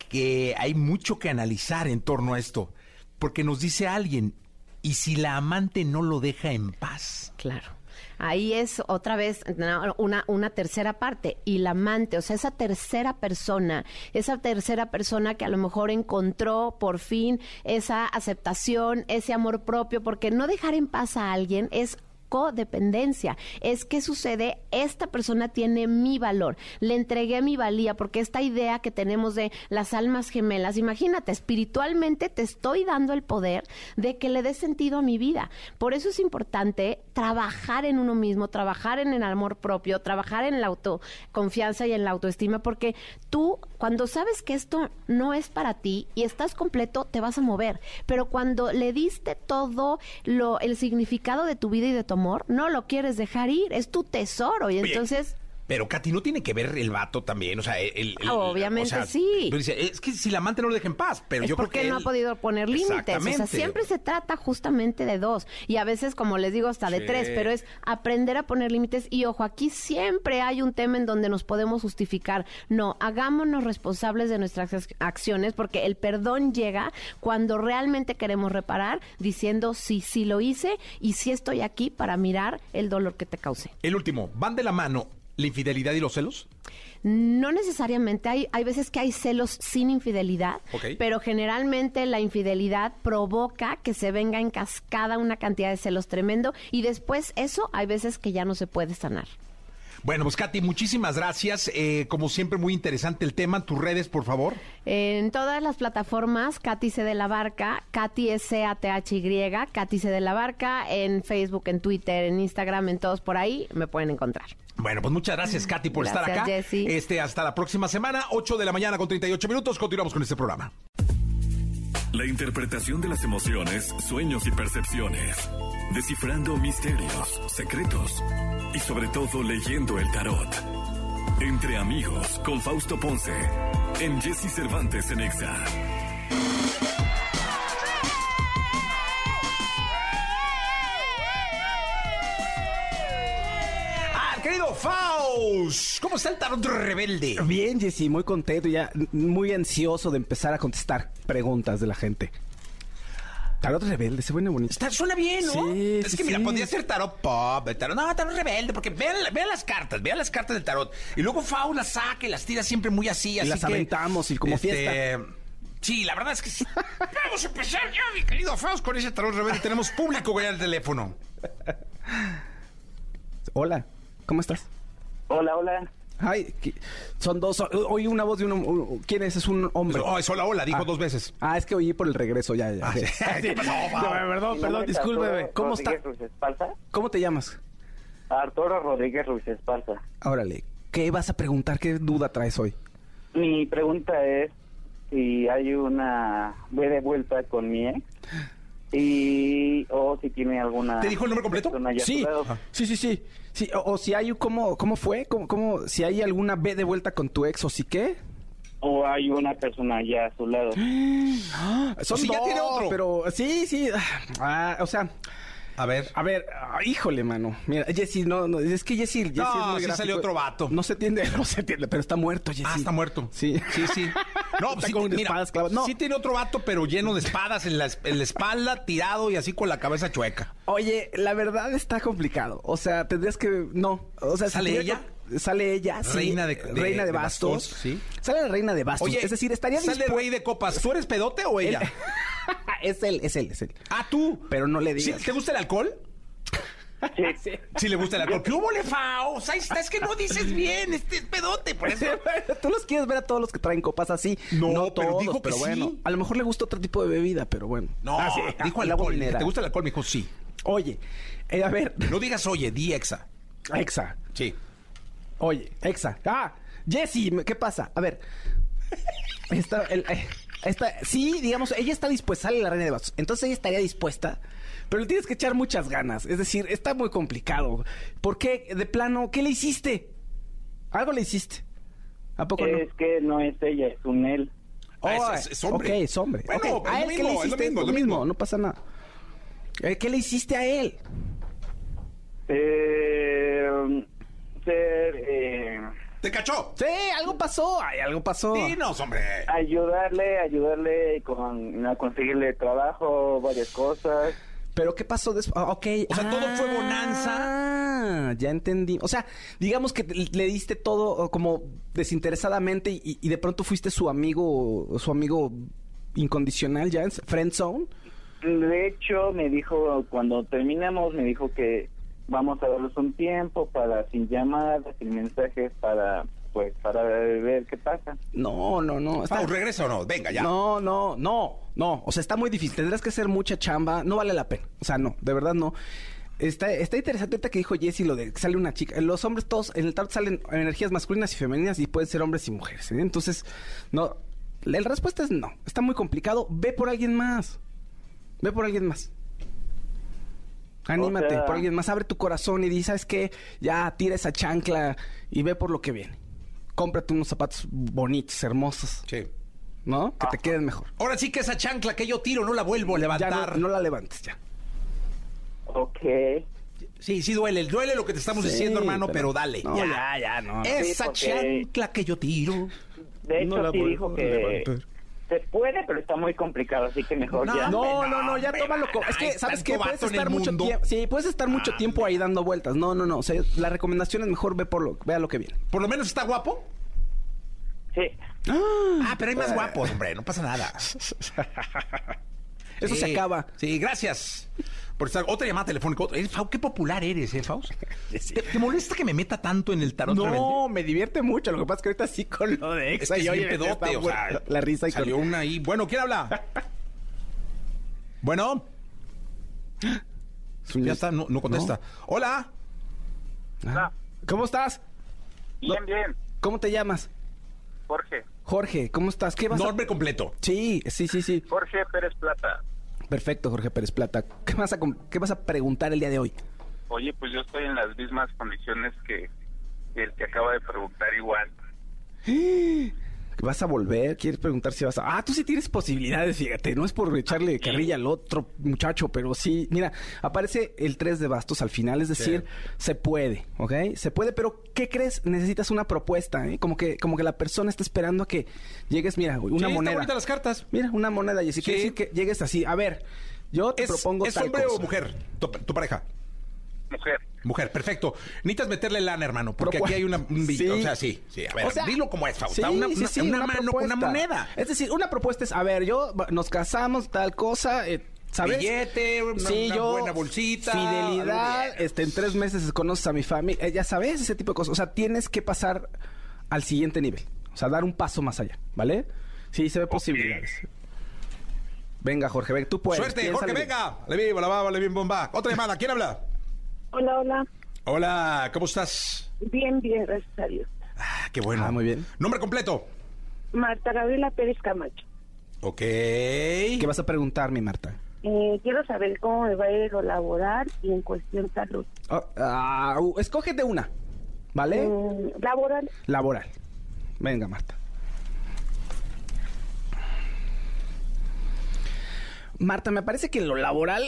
Que hay mucho que analizar en torno a esto. Porque nos dice alguien, ¿y si la amante no lo deja en paz? Claro. Ahí es otra vez una, una tercera parte y la amante, o sea, esa tercera persona, esa tercera persona que a lo mejor encontró por fin esa aceptación, ese amor propio, porque no dejar en paz a alguien es codependencia. Es que sucede, esta persona tiene mi valor, le entregué mi valía, porque esta idea que tenemos de las almas gemelas, imagínate, espiritualmente te estoy dando el poder de que le dé sentido a mi vida. Por eso es importante trabajar en uno mismo, trabajar en el amor propio, trabajar en la autoconfianza y en la autoestima, porque tú cuando sabes que esto no es para ti y estás completo, te vas a mover. Pero cuando le diste todo lo, el significado de tu vida y de tu amor, no lo quieres dejar ir, es tu tesoro. Y Oye, entonces... Pero Katy, ¿no tiene que ver el vato también? O sea, el... el- Obviamente o sea, sí. pero dice, es que si la amante no lo deja en paz, pero es yo creo porque que no él- ha podido poner límites. O sea, siempre se trata justamente de dos. Y a veces, como les digo, hasta de Sí. tres. Pero es aprender a poner límites. Y ojo, aquí siempre hay un tema en donde nos podemos justificar. No, hagámonos responsables de nuestras ac- acciones porque el perdón llega cuando realmente queremos reparar diciendo sí, sí lo hice y sí estoy aquí para mirar el dolor que te causé. El último, ¿van de la mano la infidelidad y los celos? No necesariamente, hay, hay veces que hay celos sin infidelidad, pero generalmente la infidelidad provoca que se venga en cascada una cantidad de celos tremendo y después eso hay veces que ya no se puede sanar. Bueno, pues Katy, muchísimas gracias. Eh, como siempre, muy interesante el tema. Tus redes, por favor. En todas las plataformas, Katy C. de la Barca, Katy S-A-T-H-Y, Katy C. de la Barca, en Facebook, en Twitter, en Instagram, en todos por ahí, me pueden encontrar. Bueno, pues muchas gracias, Katy, por estar acá. Jessy. Este, hasta la próxima semana, 8 de la mañana con 38 minutos. Continuamos con este programa. La interpretación de las emociones, sueños y percepciones. Descifrando misterios, secretos y sobre todo leyendo el tarot. Entre amigos con Fausto Ponce. En Jesse Cervantes en Exa. Querido Faust, ¿cómo está el tarot rebelde? Bien, Jessy, muy contento, ya muy ansioso de empezar a contestar preguntas de la gente. Tarot rebelde, se pone bonito. Está, suena bien, ¿no? Sí, es sí, que mira, sí. podría ser tarot pop, el tarot, no, tarot rebelde, porque vean, vean las cartas, vean las cartas del tarot. Y luego Faust las saca y las tira siempre muy así, así las que, aventamos y como fiesta. Sí, la verdad es que sí. Vamos a empezar ya, mi querido Faust, con ese tarot rebelde. Tenemos público güey al teléfono. Hola, ¿cómo estás? Hola, hola. Ay, ¿qué- son dos. Oí una voz de un. ¿Quién es? Es un hombre. Oh, es hola, hola, dijo Ah. dos veces. Ah, es que oí por el regreso, ya, ya. Ah, sí. ¿Qué pasó, No, Fau? perdón, perdón, discúlpeme. ¿Cómo está? Rodríguez Ruiz Esparza. ¿Cómo te llamas? Arturo Rodríguez Ruiz Esparza. Órale, ¿qué vas a preguntar? ¿Qué duda traes hoy? Mi pregunta es si hay una ve de vuelta con mi ex y o si tiene alguna ¿Te dijo el nombre completo? ya Sí, sí, sí, sí. sí o, o si hay, ¿cómo, cómo fue? ¿Cómo, cómo, si hay alguna B de vuelta con tu ex o si qué? o hay una persona ya a su lado. Son si ya dos, tiene otro. pero sí, sí. Ah, o sea, A ver. a ver, ah, híjole, mano. Mira, Jessy, no, no, es que Jessy, Jessy No, es muy sí salió otro vato. No se entiende, no se entiende, pero está muerto, Jessy. Ah, está muerto. Sí. Sí, sí. No, Está sí, con mira, espadas clavadas. No. sí tiene otro vato, pero lleno de espadas en la, en la espalda, tirado y así con la cabeza chueca. Oye, la verdad está complicado. O sea, tendrías que. No. O sea, ¿Sale ella? que- Sale ella, sí. Reina de- de- reina de, bastos. bastos, sí. Sale la reina de bastos. Oye, es decir, estaría sale dispu- rey de copas. ¿Tú eres pedote o ella? es él, es él, es él. Ah, tú. Pero no le ¿Sí, digas. ¿Te gusta el alcohol? Sí. Sí le gusta el alcohol. ¿Qué hubo, le Faust? Ahí está, es que no dices bien, este es pedote, por eso. Tú los quieres ver a todos los que traen copas así. No, pero todos, dijo que pero bueno. sí. A lo mejor le gusta otro tipo de bebida, pero bueno. No, Ah, sí, dijo el agua alcohol. mineral. ¿Te gusta el alcohol? Me dijo sí. Oye, eh, a ver, No digas oye, di exa. Exa. Sí. Oye, Exa. Ah, Jessy, ¿qué pasa? A ver. Esta, el, eh, esta, sí, digamos, ella está dispuesta, sale la reina de bastos. Entonces ella estaría dispuesta, pero le tienes que echar muchas ganas. Es decir, está muy complicado. ¿Por qué? De plano, ¿qué le hiciste? Algo le hiciste. ¿A poco no? Es que no es ella, es un él. Ah, es- es- hombre. Ok, es hombre. Bueno, Ok, es ¿A lo él qué mismo, le es lo hiciste? mismo, es Lo lo mismo. mismo, no pasa nada. Eh, ¿Qué le hiciste a él? Eh, ser eh, ¿Te cachó? Sí, algo pasó. Ay, algo pasó. Dinos, hombre. ayudarle, ayudarle con a conseguirle trabajo, varias cosas. Pero ¿qué pasó después? Ah, ok. O sea, todo fue bonanza. Ah, ya entendí. O sea, digamos que te- le diste todo como desinteresadamente y, y de pronto fuiste su amigo, su amigo incondicional ya, en friend zone. De hecho, me dijo, cuando terminamos, me dijo que vamos a darles un tiempo para, sin llamadas, sin mensajes, para, pues, para ver qué pasa. No, no, no. está- Faust, ¿regresa o no? Venga, ya. No, no, no, no. O sea, está muy difícil. Tendrás que hacer mucha chamba. No vale la pena. O sea, no, de verdad no. Está, está interesante ahorita que dijo Jessy lo de que sale una chica. Los hombres todos, en el tarot salen energías masculinas y femeninas y pueden ser hombres y mujeres. ¿eh? Entonces, no. La la respuesta es no. Está muy complicado. Ve por alguien más. Ve por alguien más. Anímate O sea- por alguien más. Abre tu corazón y di, ¿sabes qué? Ya tira esa chancla y ve por lo que viene. Cómprate unos zapatos bonitos, hermosos. Sí. ¿No? Que te queden mejor. Ahora sí que esa chancla que yo tiro no la vuelvo a Ya levantar. no, no la levantes ya. Ok. Sí, sí duele. Duele lo que te estamos Sí, diciendo, hermano, pero, pero- dale. No, ya, ya, no. Esa Sí, porque- chancla que yo tiro. De No hecho, la sí dijo que levantar. Se puede, pero está muy complicado, así que mejor No, ya. No, no, no, ya tómalo. Es que, ¿sabes qué? Puedes estar mucho tiempo. Sí, puedes estar mucho Ah, tiempo ahí dando vueltas. No, no, no. O sea, la recomendación es mejor ve por lo, vea lo que viene. Por lo menos está guapo. Sí. Ah, pero hay más guapos, hombre. No pasa nada. Eso Sí. se acaba. Sí, gracias. Por estar. Otra llamada telefónica. Otra. Eh, Fau, qué popular eres, ¿eh, Faust? ¿Te, te molesta que me meta tanto en el tarot? No, me divierte mucho. Lo que pasa es que ahorita sí con lo de Es Exa que y es oye, pedote, o sea, la risa y con- Salió una ahí. Bueno, ¿quién habla? Bueno, ya está, no, no contesta. Hola. Ah. ¿Cómo estás? Bien, bien. ¿Cómo te llamas? Jorge. Jorge, ¿cómo estás? ¿Qué vas a... Nombre completo. Sí, sí, sí, sí. Jorge Pérez Plata. Perfecto, Jorge Pérez Plata. ¿Qué vas a, qué vas a preguntar el día de hoy? Oye, pues yo estoy en las mismas condiciones que, el que acaba de preguntar igual. ¿Vas a volver? ¿Quieres preguntar si vas a...? Ah, tú sí tienes posibilidades, fíjate. No es por echarle carrilla al otro muchacho, pero sí. Mira, aparece el 3 de bastos al final. Es decir, se puede, ¿ok? Se puede, pero ¿qué crees? Necesitas una propuesta, ¿eh? Como que, como que la persona está esperando a que llegues, mira, una Sí, está moneda. bonita las cartas. Mira, una moneda. Y si Sí. quiere decir que llegues así. A ver, yo te ¿Es, propongo ¿es tal hombre o mujer? Tu, tu pareja. Mujer. Mujer, perfecto. Necesitas meterle lana, hermano, porque Propu- aquí hay una... un Sí. O sea, sí, sí. A ver, O sea, dilo como es, sí, una, una- sí, una una mano con una moneda. Es decir, una propuesta es, a ver, yo nos casamos, tal cosa, eh, ¿sabes? Billete, una- Sí, una yo, buena bolsita, Fidelidad, este, en tres meses conoces a mi familia, eh, ya sabes, ese tipo de cosas. O sea, tienes que pasar al siguiente nivel. O sea, dar un paso más allá, ¿vale? Sí, se ve posibilidades. Venga, Jorge, ven, tú puedes. Suerte, Jorge, venga. Le vivo, la baba, le bien bomba. Otra llamada, ¿quién habla? Hola, hola. Hola, ¿cómo estás? Bien, bien, gracias a Dios. Ah, qué bueno. Ah, muy bien. Nombre completo. Marta Gabriela Pérez Camacho. Ok. ¿Qué vas a preguntar, mi Marta? Eh, quiero saber cómo me va a ir lo laboral y en cuestión salud. Oh, ah, uh, escógete una, ¿vale? Mm, laboral, Laboral. Venga, Marta. Marta, me parece que en lo laboral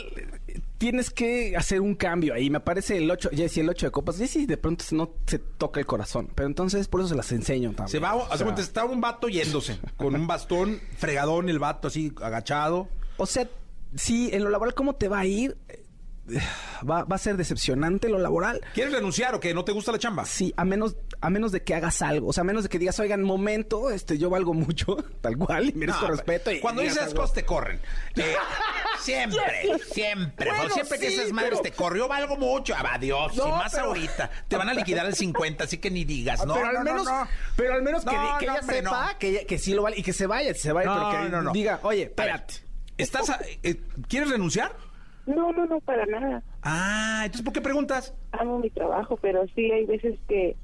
tienes que hacer un cambio ahí. Me parece el 8, Jessy, el 8 de copas. Jessy de pronto no se toca el corazón. Pero entonces por eso se las enseño también. Se va, O hace sea, cuenta, está un vato yéndose, con un bastón, fregadón, el vato así, agachado. O sea, sí, en lo laboral, ¿cómo te va a ir? Va, va a ser decepcionante lo laboral. ¿Quieres renunciar o qué? ¿No te gusta la chamba? Sí, a menos, a menos de que hagas algo. O sea, a menos de que digas, oigan, momento, este, yo valgo mucho, tal cual, y merezco No, respeto. Y Cuando dices cosas te corren. Eh, siempre, siempre. Bueno, siempre que esas madres pero- te corrió, valgo mucho. Ah, Adiós. No, y más pero- ahorita. Te van a liquidar el 50, así que ni digas. No, pero al no, no, menos, no. pero al menos que, que ella hombre, sepa que, que sí lo vale y que se vaya, se vaya, No, pero que no, no. diga, oye, espérate. ¿Estás a- eh, ¿Quieres renunciar? No, no, no, para nada. Ah, entonces ¿por qué preguntas? Amo mi trabajo, pero sí hay veces que,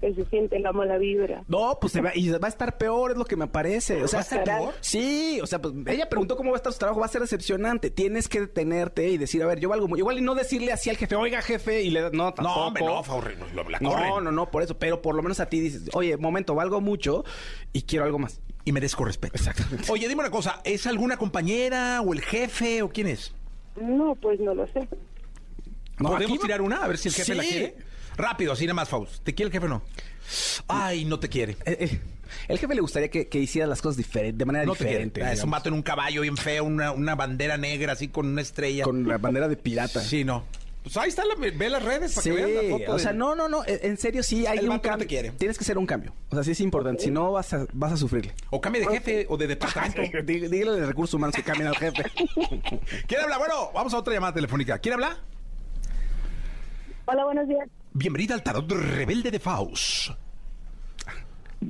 que se siente la mala vibra. No, pues se va, y va a estar peor, es lo que me parece. O sea, ¿Va a estar peor? Sí, o sea, pues ella preguntó cómo va a estar su trabajo, va a ser decepcionante. Tienes que detenerte y decir, a ver, yo valgo muy. Igual y no decirle así al jefe, oiga, jefe, y le da- no, tampoco. No, hombre, no, no, la corren. No, no, no, por eso. Pero por lo menos a ti dices, oye, momento, valgo mucho y quiero algo más. Y merezco respeto. Exactamente. Oye, dime una cosa, ¿es alguna compañera o el jefe o quién es? No, pues no lo sé. No, ¿Podemos tirar una? A ver si el jefe Sí. la quiere. Rápido, así nada más, Faust. ¿Te quiere el jefe o no? Ay, no te quiere. Eh, eh, el jefe le gustaría que, que hiciera las cosas diferente, de manera No te diferente. Ah, Es un vato en un caballo bien feo, una, una bandera negra así con una estrella. Con la bandera de pirata. Sí, no. Pues ahí está, la, ve las redes para Sí, que vean la foto. o de- sea, no, no, no, en en serio sí hay El un no cambio. quiere. Tienes que hacer un cambio. O sea, sí es importante, si no vas a, vas a sufrirle. O cambie de jefe o de departamento. Dí- Dígale de recursos humanos que cambien al jefe. ¿Quién habla? Bueno, vamos a otra llamada telefónica. ¿Quién habla? Hola, buenos días. Bienvenida al tarot rebelde de Faust.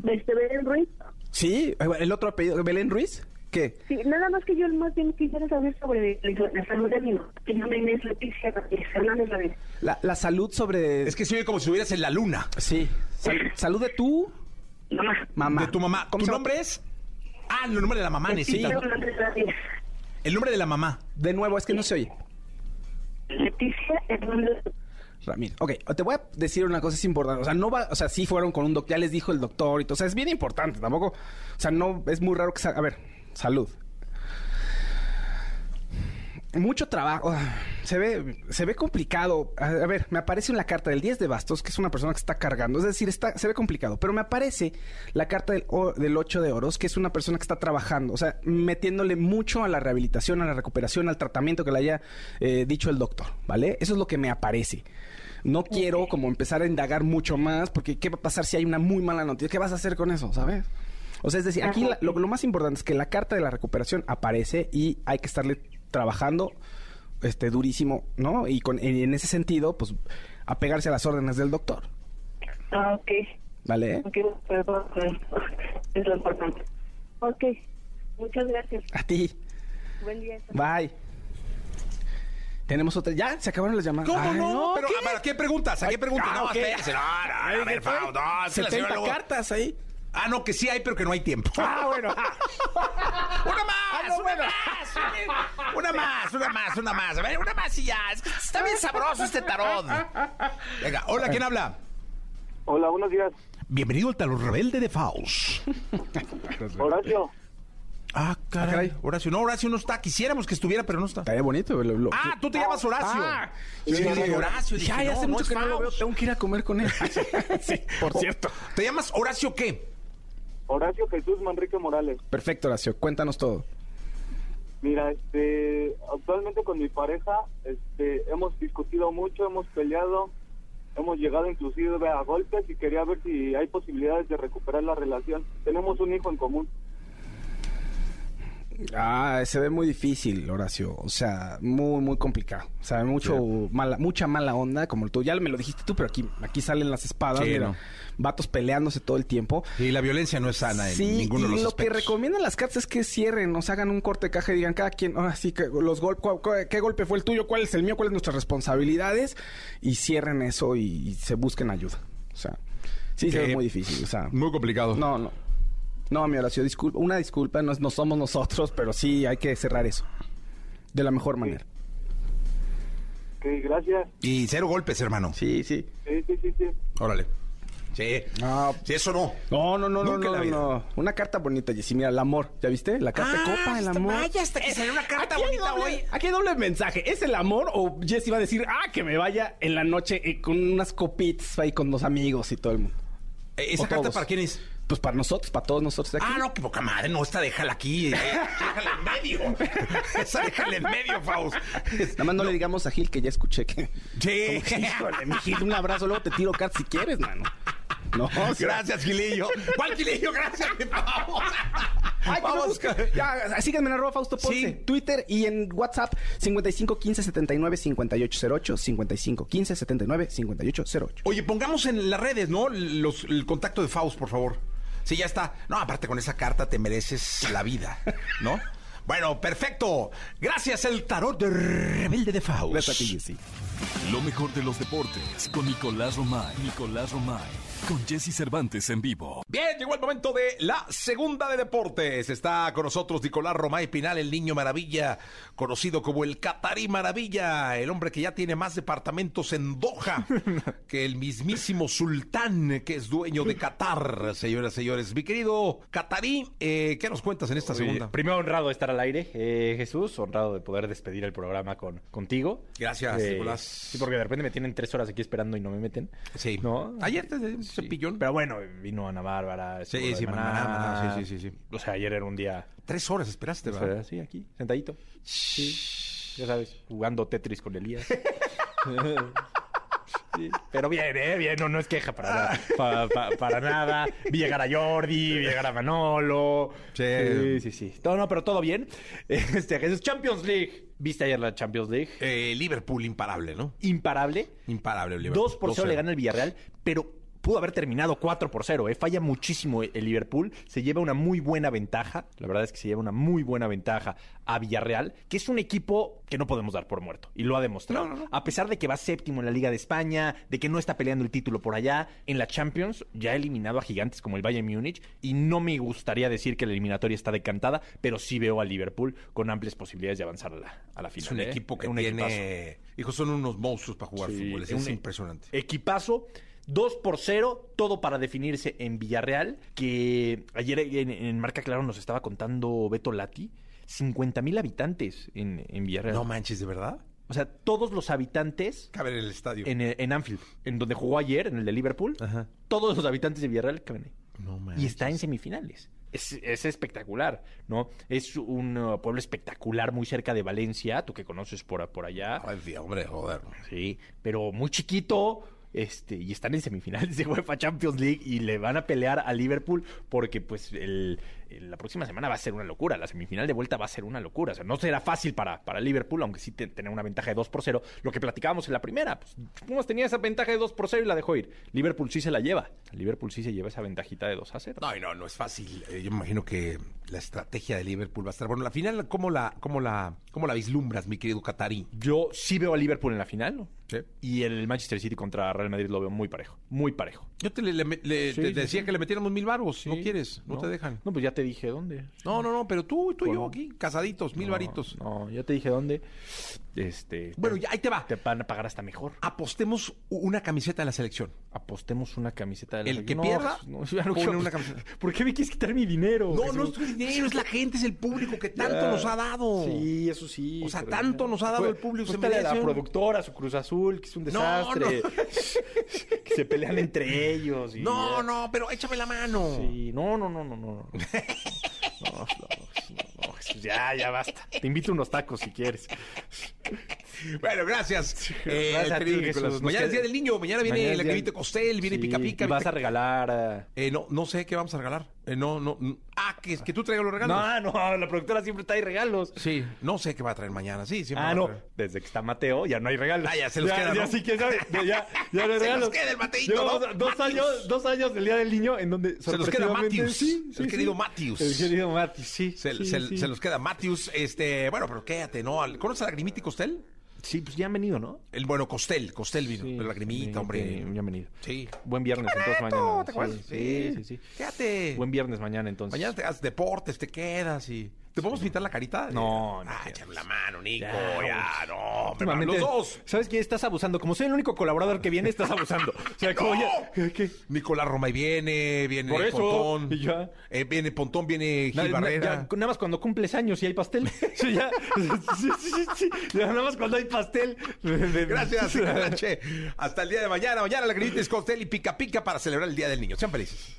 Este Belén Ruiz. sí, eh, el otro apellido, Belén Ruiz. ¿Qué? Sí, nada más que yo más bien quisiera saber sobre la, salud de mi mamá. Mi nombre es Leticia Ramírez Hernández Ramírez. La, la salud sobre... Es que se oye como si estuvieras en la luna. Sí. Sal- salud de tu Mamá. mamá. De tu mamá. ¿Cómo ¿Tu nombre es? Ah, el nombre de la mamá Leticia. Hernández Ramírez. El nombre de la mamá. De nuevo, es que no se oye. Leticia Hernández Ramírez. Ok, te voy a decir una cosa, es importante. O sea, no va, o sea, sí fueron con un doctor, ya les dijo el doctor y todo. O sea, es bien importante. Tampoco, o sea, no, es muy raro que sa- A ver, salud. Mucho trabajo. ah, Se ve, se ve complicado. A, a ver, me aparece en la carta del 10 de bastos, que es una persona que está cargando. Es decir, está, se ve complicado. Pero me aparece la carta del, o- del 8 de oros, que es una persona que está trabajando. O sea, metiéndole mucho a la rehabilitación, a la recuperación, al tratamiento que le haya eh, dicho el doctor. ¿Vale? Eso es lo que me aparece. No quiero como empezar a indagar mucho más, porque ¿qué va a pasar si hay una muy mala noticia? ¿Qué vas a hacer con eso? ¿Sabes? O sea, es decir, aquí la- lo, lo más importante es que la carta de la recuperación aparece y hay que estarle trabajando este durísimo, ¿no? Y con, en, en ese sentido, pues, apegarse a las órdenes del doctor, Ah, ok. ¿vale? Ok, perdón. perdón. Es lo importante. Ok. Muchas gracias. A ti. Buen día. Bye. Tenemos otra. ¿Ya? ¿Se acabaron las llamadas? ¿Cómo Ay, no? Pero, ¿qué? a ver, ¿a qué preguntas? ¿A qué preguntas? Ah, no, ok. espérese, no, no, a ver, no, que la 70 señora luego- cartas ahí. Ah, no, que sí hay, pero que no hay tiempo. Ah, bueno. Una más, una más, una más, una más, una más. A ver, una más y ya. Es que está bien sabroso este tarot. Venga, hola, ¿quién habla? Hola, buenos días. Bienvenido al talón rebelde de Faust. Horacio. Ah, caray. Horacio, no, Horacio no está. Quisiéramos que estuviera, pero no está. Está bien bonito. lo- lo- Ah, tú te llamas Horacio. Ah, sí, sí, dije, Horacio. Ya, dije, ya hace no, mucho es que no lo veo. Faust. Tengo que ir a comer con él. sí, por cierto. ¿Te llamas Horacio qué? Horacio Jesús Manrique Morales. Perfecto, Horacio. Cuéntanos todo. Mira, este, actualmente con mi pareja, este, hemos discutido mucho, hemos peleado, hemos llegado inclusive a golpes y quería ver si hay posibilidades de recuperar la relación. Tenemos un hijo en común. Ah, se ve muy difícil, Horacio. O sea, muy, muy complicado. O sea, mucho mala, mucha mala onda, como tú. Ya me lo dijiste tú, pero aquí, aquí salen las espadas. Sí, mira, no. Vatos peleándose todo el tiempo. Y la violencia no es sana en Sí, ninguno y de los lo que recomiendan las cartas es que cierren, nos hagan un corte de caja y digan cada quien, ah, sí, que los golpes, qué golpe fue el tuyo, cuál es el mío, cuáles son nuestras responsabilidades y cierren eso y, y se busquen ayuda. O sea, sí, se ve muy difícil. O sea, Muy complicado. no, no. No, mi Horacio, disculpa, una disculpa, no, es- no somos nosotros, pero sí hay que cerrar eso de la mejor manera. Ok, gracias. Y cero golpes, hermano. Sí, sí. Sí, sí, sí, sí. Órale. Sí. No, Sí, eso no. no, no, no, no, Nunca no. Una carta bonita, Jessy. Mira, el amor. ¿Ya viste? La carta de copa, el amor. Vaya, hasta que salió una carta bonita doble- hoy. Aquí hay doble mensaje. ¿Es el amor o Jessy va a decir, ah, que me vaya en la noche eh, con unas copitas ahí con los amigos y todo el mundo? Eh, ¿Esa O carta todos. para quién es? Pues para nosotros, para todos nosotros aquí. Ah, no, qué poca madre. No, esta déjala aquí. eh, déjala en medio. Esa déjala en medio, Faust. Nada más no, le digamos a Gil que ya escuché que... Sí. Que, híjole, mi Gil, un abrazo, luego te tiro cartas si quieres, mano. No, Gracias, Gilillo. ¿Cuál Gilillo? Gracias, mi Faust. Ay, Vamos. Ya, síganme en arroba Fausto Ponce. Sí. Twitter y en WhatsApp 55 15 79 58 08. 55 15 79 58 08. Oye, pongamos en las redes, ¿no? Los- el contacto de Faust, por favor. Sí, ya está. No, aparte con esa carta te mereces la vida, ¿no? Bueno, perfecto. Gracias, el tarot de rebelde de Faust. Gracias a ti, Jessy. Lo mejor de los deportes con Nicolás Romay. Nicolás Romay. Con Jesse Cervantes en vivo. Bien, llegó el momento de la segunda de deportes. Está con nosotros Nicolás Romay Pinal, el niño maravilla, conocido como el Catarí Maravilla, el hombre que ya tiene más departamentos en Doha que el mismísimo sultán que es dueño de Qatar, señoras y señores. Mi querido Catarí, eh, ¿qué nos cuentas en esta Oye, segunda? Primero honrado de estar al aire, eh, Jesús, honrado de poder despedir el programa con contigo. Gracias, Eh, Nicolás. Sí, porque de repente me tienen tres horas aquí esperando y no me meten. Sí. ¿No? Ayer te un cepillón. Pero bueno, vino Ana Bárbara. Sí, sí, Maná. Maná, Maná, sí, sí, sí, sí. O sea, ayer era un día... Tres horas esperaste, ¿verdad? Sí, aquí, sentadito. Sí, ya sabes, jugando Tetris con Elías. Sí, Pero bien, ¿eh? Bien, no, no es queja para pa- para nada. Vi llegar a Jordi, vi llegar a Manolo. Sí. sí, sí. sí. No, no, pero todo bien. Este, Jesús, Champions League. ¿Viste ayer la Champions League? Eh, Liverpool imparable, ¿no? Imparable. Imparable, Liverpool. 2 por 0 le gana el Villarreal, pero pudo haber terminado 4 por 0. ¿eh? Falla muchísimo el Liverpool. Se lleva una muy buena ventaja. La verdad es que se lleva una muy buena ventaja a Villarreal, que es un equipo que no podemos dar por muerto. Y lo ha demostrado. A pesar de que va séptimo en la Liga de España, de que no está peleando el título por allá, en la Champions ya ha eliminado a gigantes como el Bayern Múnich. Y no me gustaría decir que la eliminatoria está decantada, pero sí veo al Liverpool con amplias posibilidades de avanzar a la, a la final. Es un ¿eh? equipo que Un tiene... equipazo. Hijos, son unos monstruos para jugar Sí, fútbol. Es, un- impresionante. Equipazo. 2 por 0, todo para definirse en Villarreal, que ayer en, en Marca Claro nos estaba contando Beto Lati, 50 mil habitantes en, en Villarreal. No manches, ¿de verdad? o sea, todos los habitantes Cabe en el estadio. en, en Anfield, en donde jugó ayer, en el de Liverpool, Ajá. todos los habitantes de Villarreal caben ahí. No Y manches. está en semifinales. Es, es espectacular, ¿no? Es un uh, pueblo espectacular muy cerca de Valencia, tú que conoces por, por allá. Sí, hombre, joder. Sí, pero muy chiquito. Este, y están en semifinales de UEFA Champions League y le van a pelear a Liverpool porque pues el, la próxima semana va a ser una locura. La semifinal de vuelta va a ser una locura. O sea, no será fácil para, para Liverpool, aunque sí te- tener una ventaja de 2 por 0. Lo que platicábamos en la primera, pues Pumas tenía esa ventaja de 2 por 0 y la dejó ir. Liverpool sí se la lleva. Liverpool sí se lleva esa ventajita de 2 a 0. No, no, no es fácil. Eh, yo me imagino que la estrategia de Liverpool va a estar. Bueno, la final, ¿cómo la, cómo la, cómo la vislumbras, mi querido Catarí? Yo sí veo a Liverpool en la final, ¿no? Sí. Y el Manchester City contra Real Madrid lo veo muy parejo. Muy parejo. Yo te, le- le- le- Sí, te sí, decía que le metiéramos mil barbos. no quieres, no, te dejan. No, pues ya te dije dónde. No, no, no, pero tú, tú y yo aquí, casaditos, mil No, varitos. No, yo te dije dónde. Este. Bueno, te- ya, ahí te va. Te van a pagar hasta mejor. Apostemos una camiseta de la selección. Apostemos una camiseta de la El que No, pierda, no, ya no pone quiero- una camiseta. ¿Por qué me quieres quitar mi dinero? No, no es Jesús? tu dinero, es la gente, es el público que tanto Ya. nos ha dado. Sí, eso sí. O sea, pero tanto ya. nos ha dado el público, se esta de la merece un- productora, su Cruz Azul, que es un No, desastre. que se pelean entre ellos. y No, ya. no, pero échame la mano. Sí, no, no, no, no, no. No, no, no, no, ya, ya basta. Te invito unos tacos si quieres. Bueno, gracias. Eh, Gracias a ti, Jesús. Mañana es Día del Niño, mañana viene Mañana día- cremita Costel, viene Sí, Pica Pica. vas a regalar. Eh, no, no sé qué vamos a regalar. Eh, no, no. no. Ah, que, que tú traigas los regalos. No, no, la productora siempre trae regalos. Sí, no sé qué va a traer mañana. Sí, siempre Ah, va a no. traer. Desde que está Mateo, ya no hay regalos. Ah, ya se los queda, Ya ¿no? sí, quién sabe. Ya, ya, ya no hay Se regalos. los queda el Mateito, Llevamos ¿no? Dos años, dos años del Día del Niño en donde Se los queda sorpresivamente- Matthews, Sí, el sí, querido sí. Matthews. El querido Matthews, sí. Se, sí, se- sí. se los queda Matthews. Este, bueno, pero quédate, ¿no? ¿Conoces a la Grimita y Costel? Sí, pues ya han venido, ¿no? El bueno, Costel, Costel vino. Sí, pero la Grimita, sí, hombre. Ya han venido. Sí. Buen viernes, entonces mañana. ¿te acuerdas? Sí, sí, sí. Quédate. Buen viernes mañana, entonces. Mañana te haces deportes, te quedas y... ¿Te podemos pintar la carita? No, no Ah, échame la mano, Nico. Ya, Ya, no, Últimamente, los dos. ¿Sabes qué? Estás abusando. Como soy el único colaborador que viene, estás abusando. O sea, como ¡No! ya... ¿Qué? qué? Nicolás Romay viene, viene Por eso, Pontón. ya. Eh, viene Pontón, viene Gil Na- Barrera. ya, nada más cuando cumples años y hay pastel. Sí, ya. Sí, sí, sí. Ya, nada más cuando hay pastel. Gracias. Hasta el día de mañana. Mañana la Grimita es Costel y Pica Pica para celebrar el Día del Niño. Sean felices.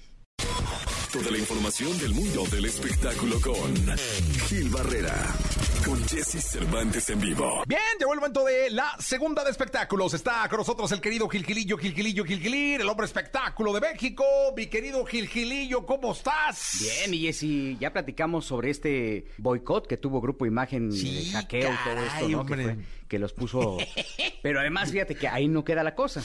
Toda la información del mundo del espectáculo con Gil Barrera, con Jesse Cervantes en vivo. Bien, llegó el momento de la segunda de espectáculos. Está con nosotros el querido Gilgilillo, Gilgilillo, Gilgilir, el hombre espectáculo de México. Mi querido Gilgilillo, ¿cómo estás? Bien, mi Jessy, ya platicamos sobre este boicot que tuvo Grupo Imagen, Sí, de hackeo y todo esto, ¿no? Que, fue- que los puso... Pero además, fíjate que ahí no queda la cosa.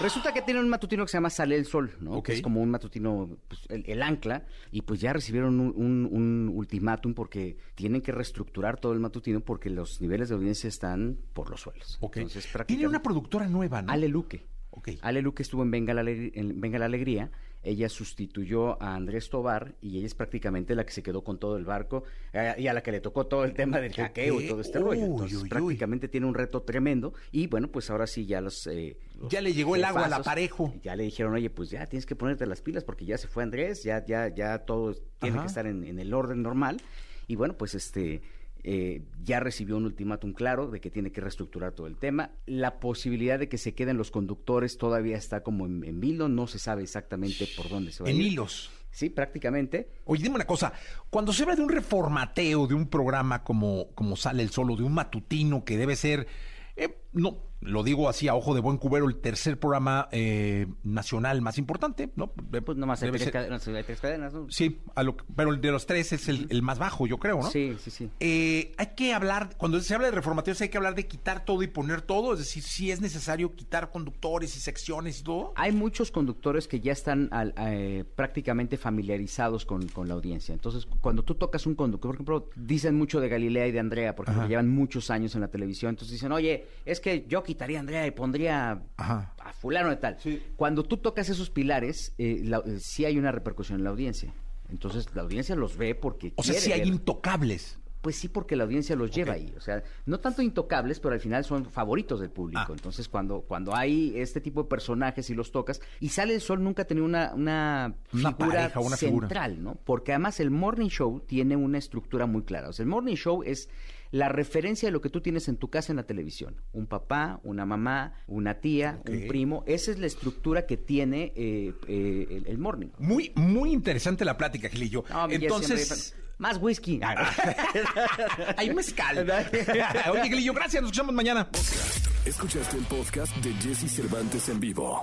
Resulta que tienen un matutino que se llama Sale el Sol, ¿no? Que es como un matutino, pues, el, el ancla, y pues ya recibieron un, un- un ultimátum porque tienen que reestructurar todo el matutino porque los niveles de audiencia están por los suelos. Entonces, Tiene una productora nueva, ¿no? Ale Luque. Ok. Ale Luque estuvo en Venga la, Alegría, en Venga la Alegría. Ella sustituyó a Andrés Tobar y ella es prácticamente la que se quedó con todo el barco eh, y a la que le tocó todo el tema del hackeo y todo este Uy, rollo. Entonces, uy, uy. prácticamente tiene un reto tremendo. Y bueno, pues ahora sí ya los. eh, los Ya le llegó el agua al aparejo. Ya le dijeron, oye, pues ya tienes que ponerte las pilas porque ya se fue Andrés, ya, ya, ya todo tiene Ajá. que estar en, en el orden normal. Y bueno, pues este. Eh, ya recibió un ultimátum claro de que tiene que reestructurar todo el tema. La posibilidad de que se queden los conductores todavía está como en, en vilo, no se sabe exactamente por dónde se va a En ir. hilos. Sí, prácticamente. Oye, dime una cosa. Cuando se habla de un reformateo de un programa como, como Sale el Solo, de un matutino que debe ser, eh, no, lo digo así a ojo de buen cubero, el tercer programa eh, nacional más importante, ¿no? Pues nomás hay tres, cadenas, hay tres cadenas, ¿no? Sí, a lo pero el de los tres es el, el más bajo, yo creo, ¿no? Sí, sí, sí. Eh, hay que hablar, cuando se habla de reformateos, hay que hablar de quitar todo y poner todo, es decir, si es necesario quitar conductores y secciones y todo. Hay muchos conductores que ya están al- eh, prácticamente familiarizados con, con la audiencia. Entonces, cuando tú tocas un conductor, por ejemplo, dicen mucho de Galilea y de Andrea, porque llevan muchos años en la televisión. Entonces dicen, oye, es que yo quitaría a Andrea y pondría Ajá. a fulano de tal. Cuando tú tocas esos pilares, eh, la- eh, sí hay una repercusión en la audiencia. Entonces, la audiencia los ve porque O sea, si hay ver. intocables. Pues sí, porque la audiencia los lleva ahí. O sea, no tanto intocables, pero al final son favoritos del público. Ah. Entonces, cuando, cuando hay este tipo de personajes y los tocas, y Sale el Sol nunca ha tenido una, una, Una figura pareja, una figura. central, ¿no? Porque además el Morning Show tiene una estructura muy clara. O sea, el Morning Show es la referencia de lo que tú tienes en tu casa en la televisión. Un papá, una mamá, una tía, un primo. Esa es la estructura que tiene eh, eh, el, el Morning. Muy, muy interesante la plática, Gilillo. No, Entonces, más whisky. hay mezcal. Oye, Gilillo, gracias, nos escuchamos mañana. Escuchaste el podcast de Jesse Cervantes en vivo.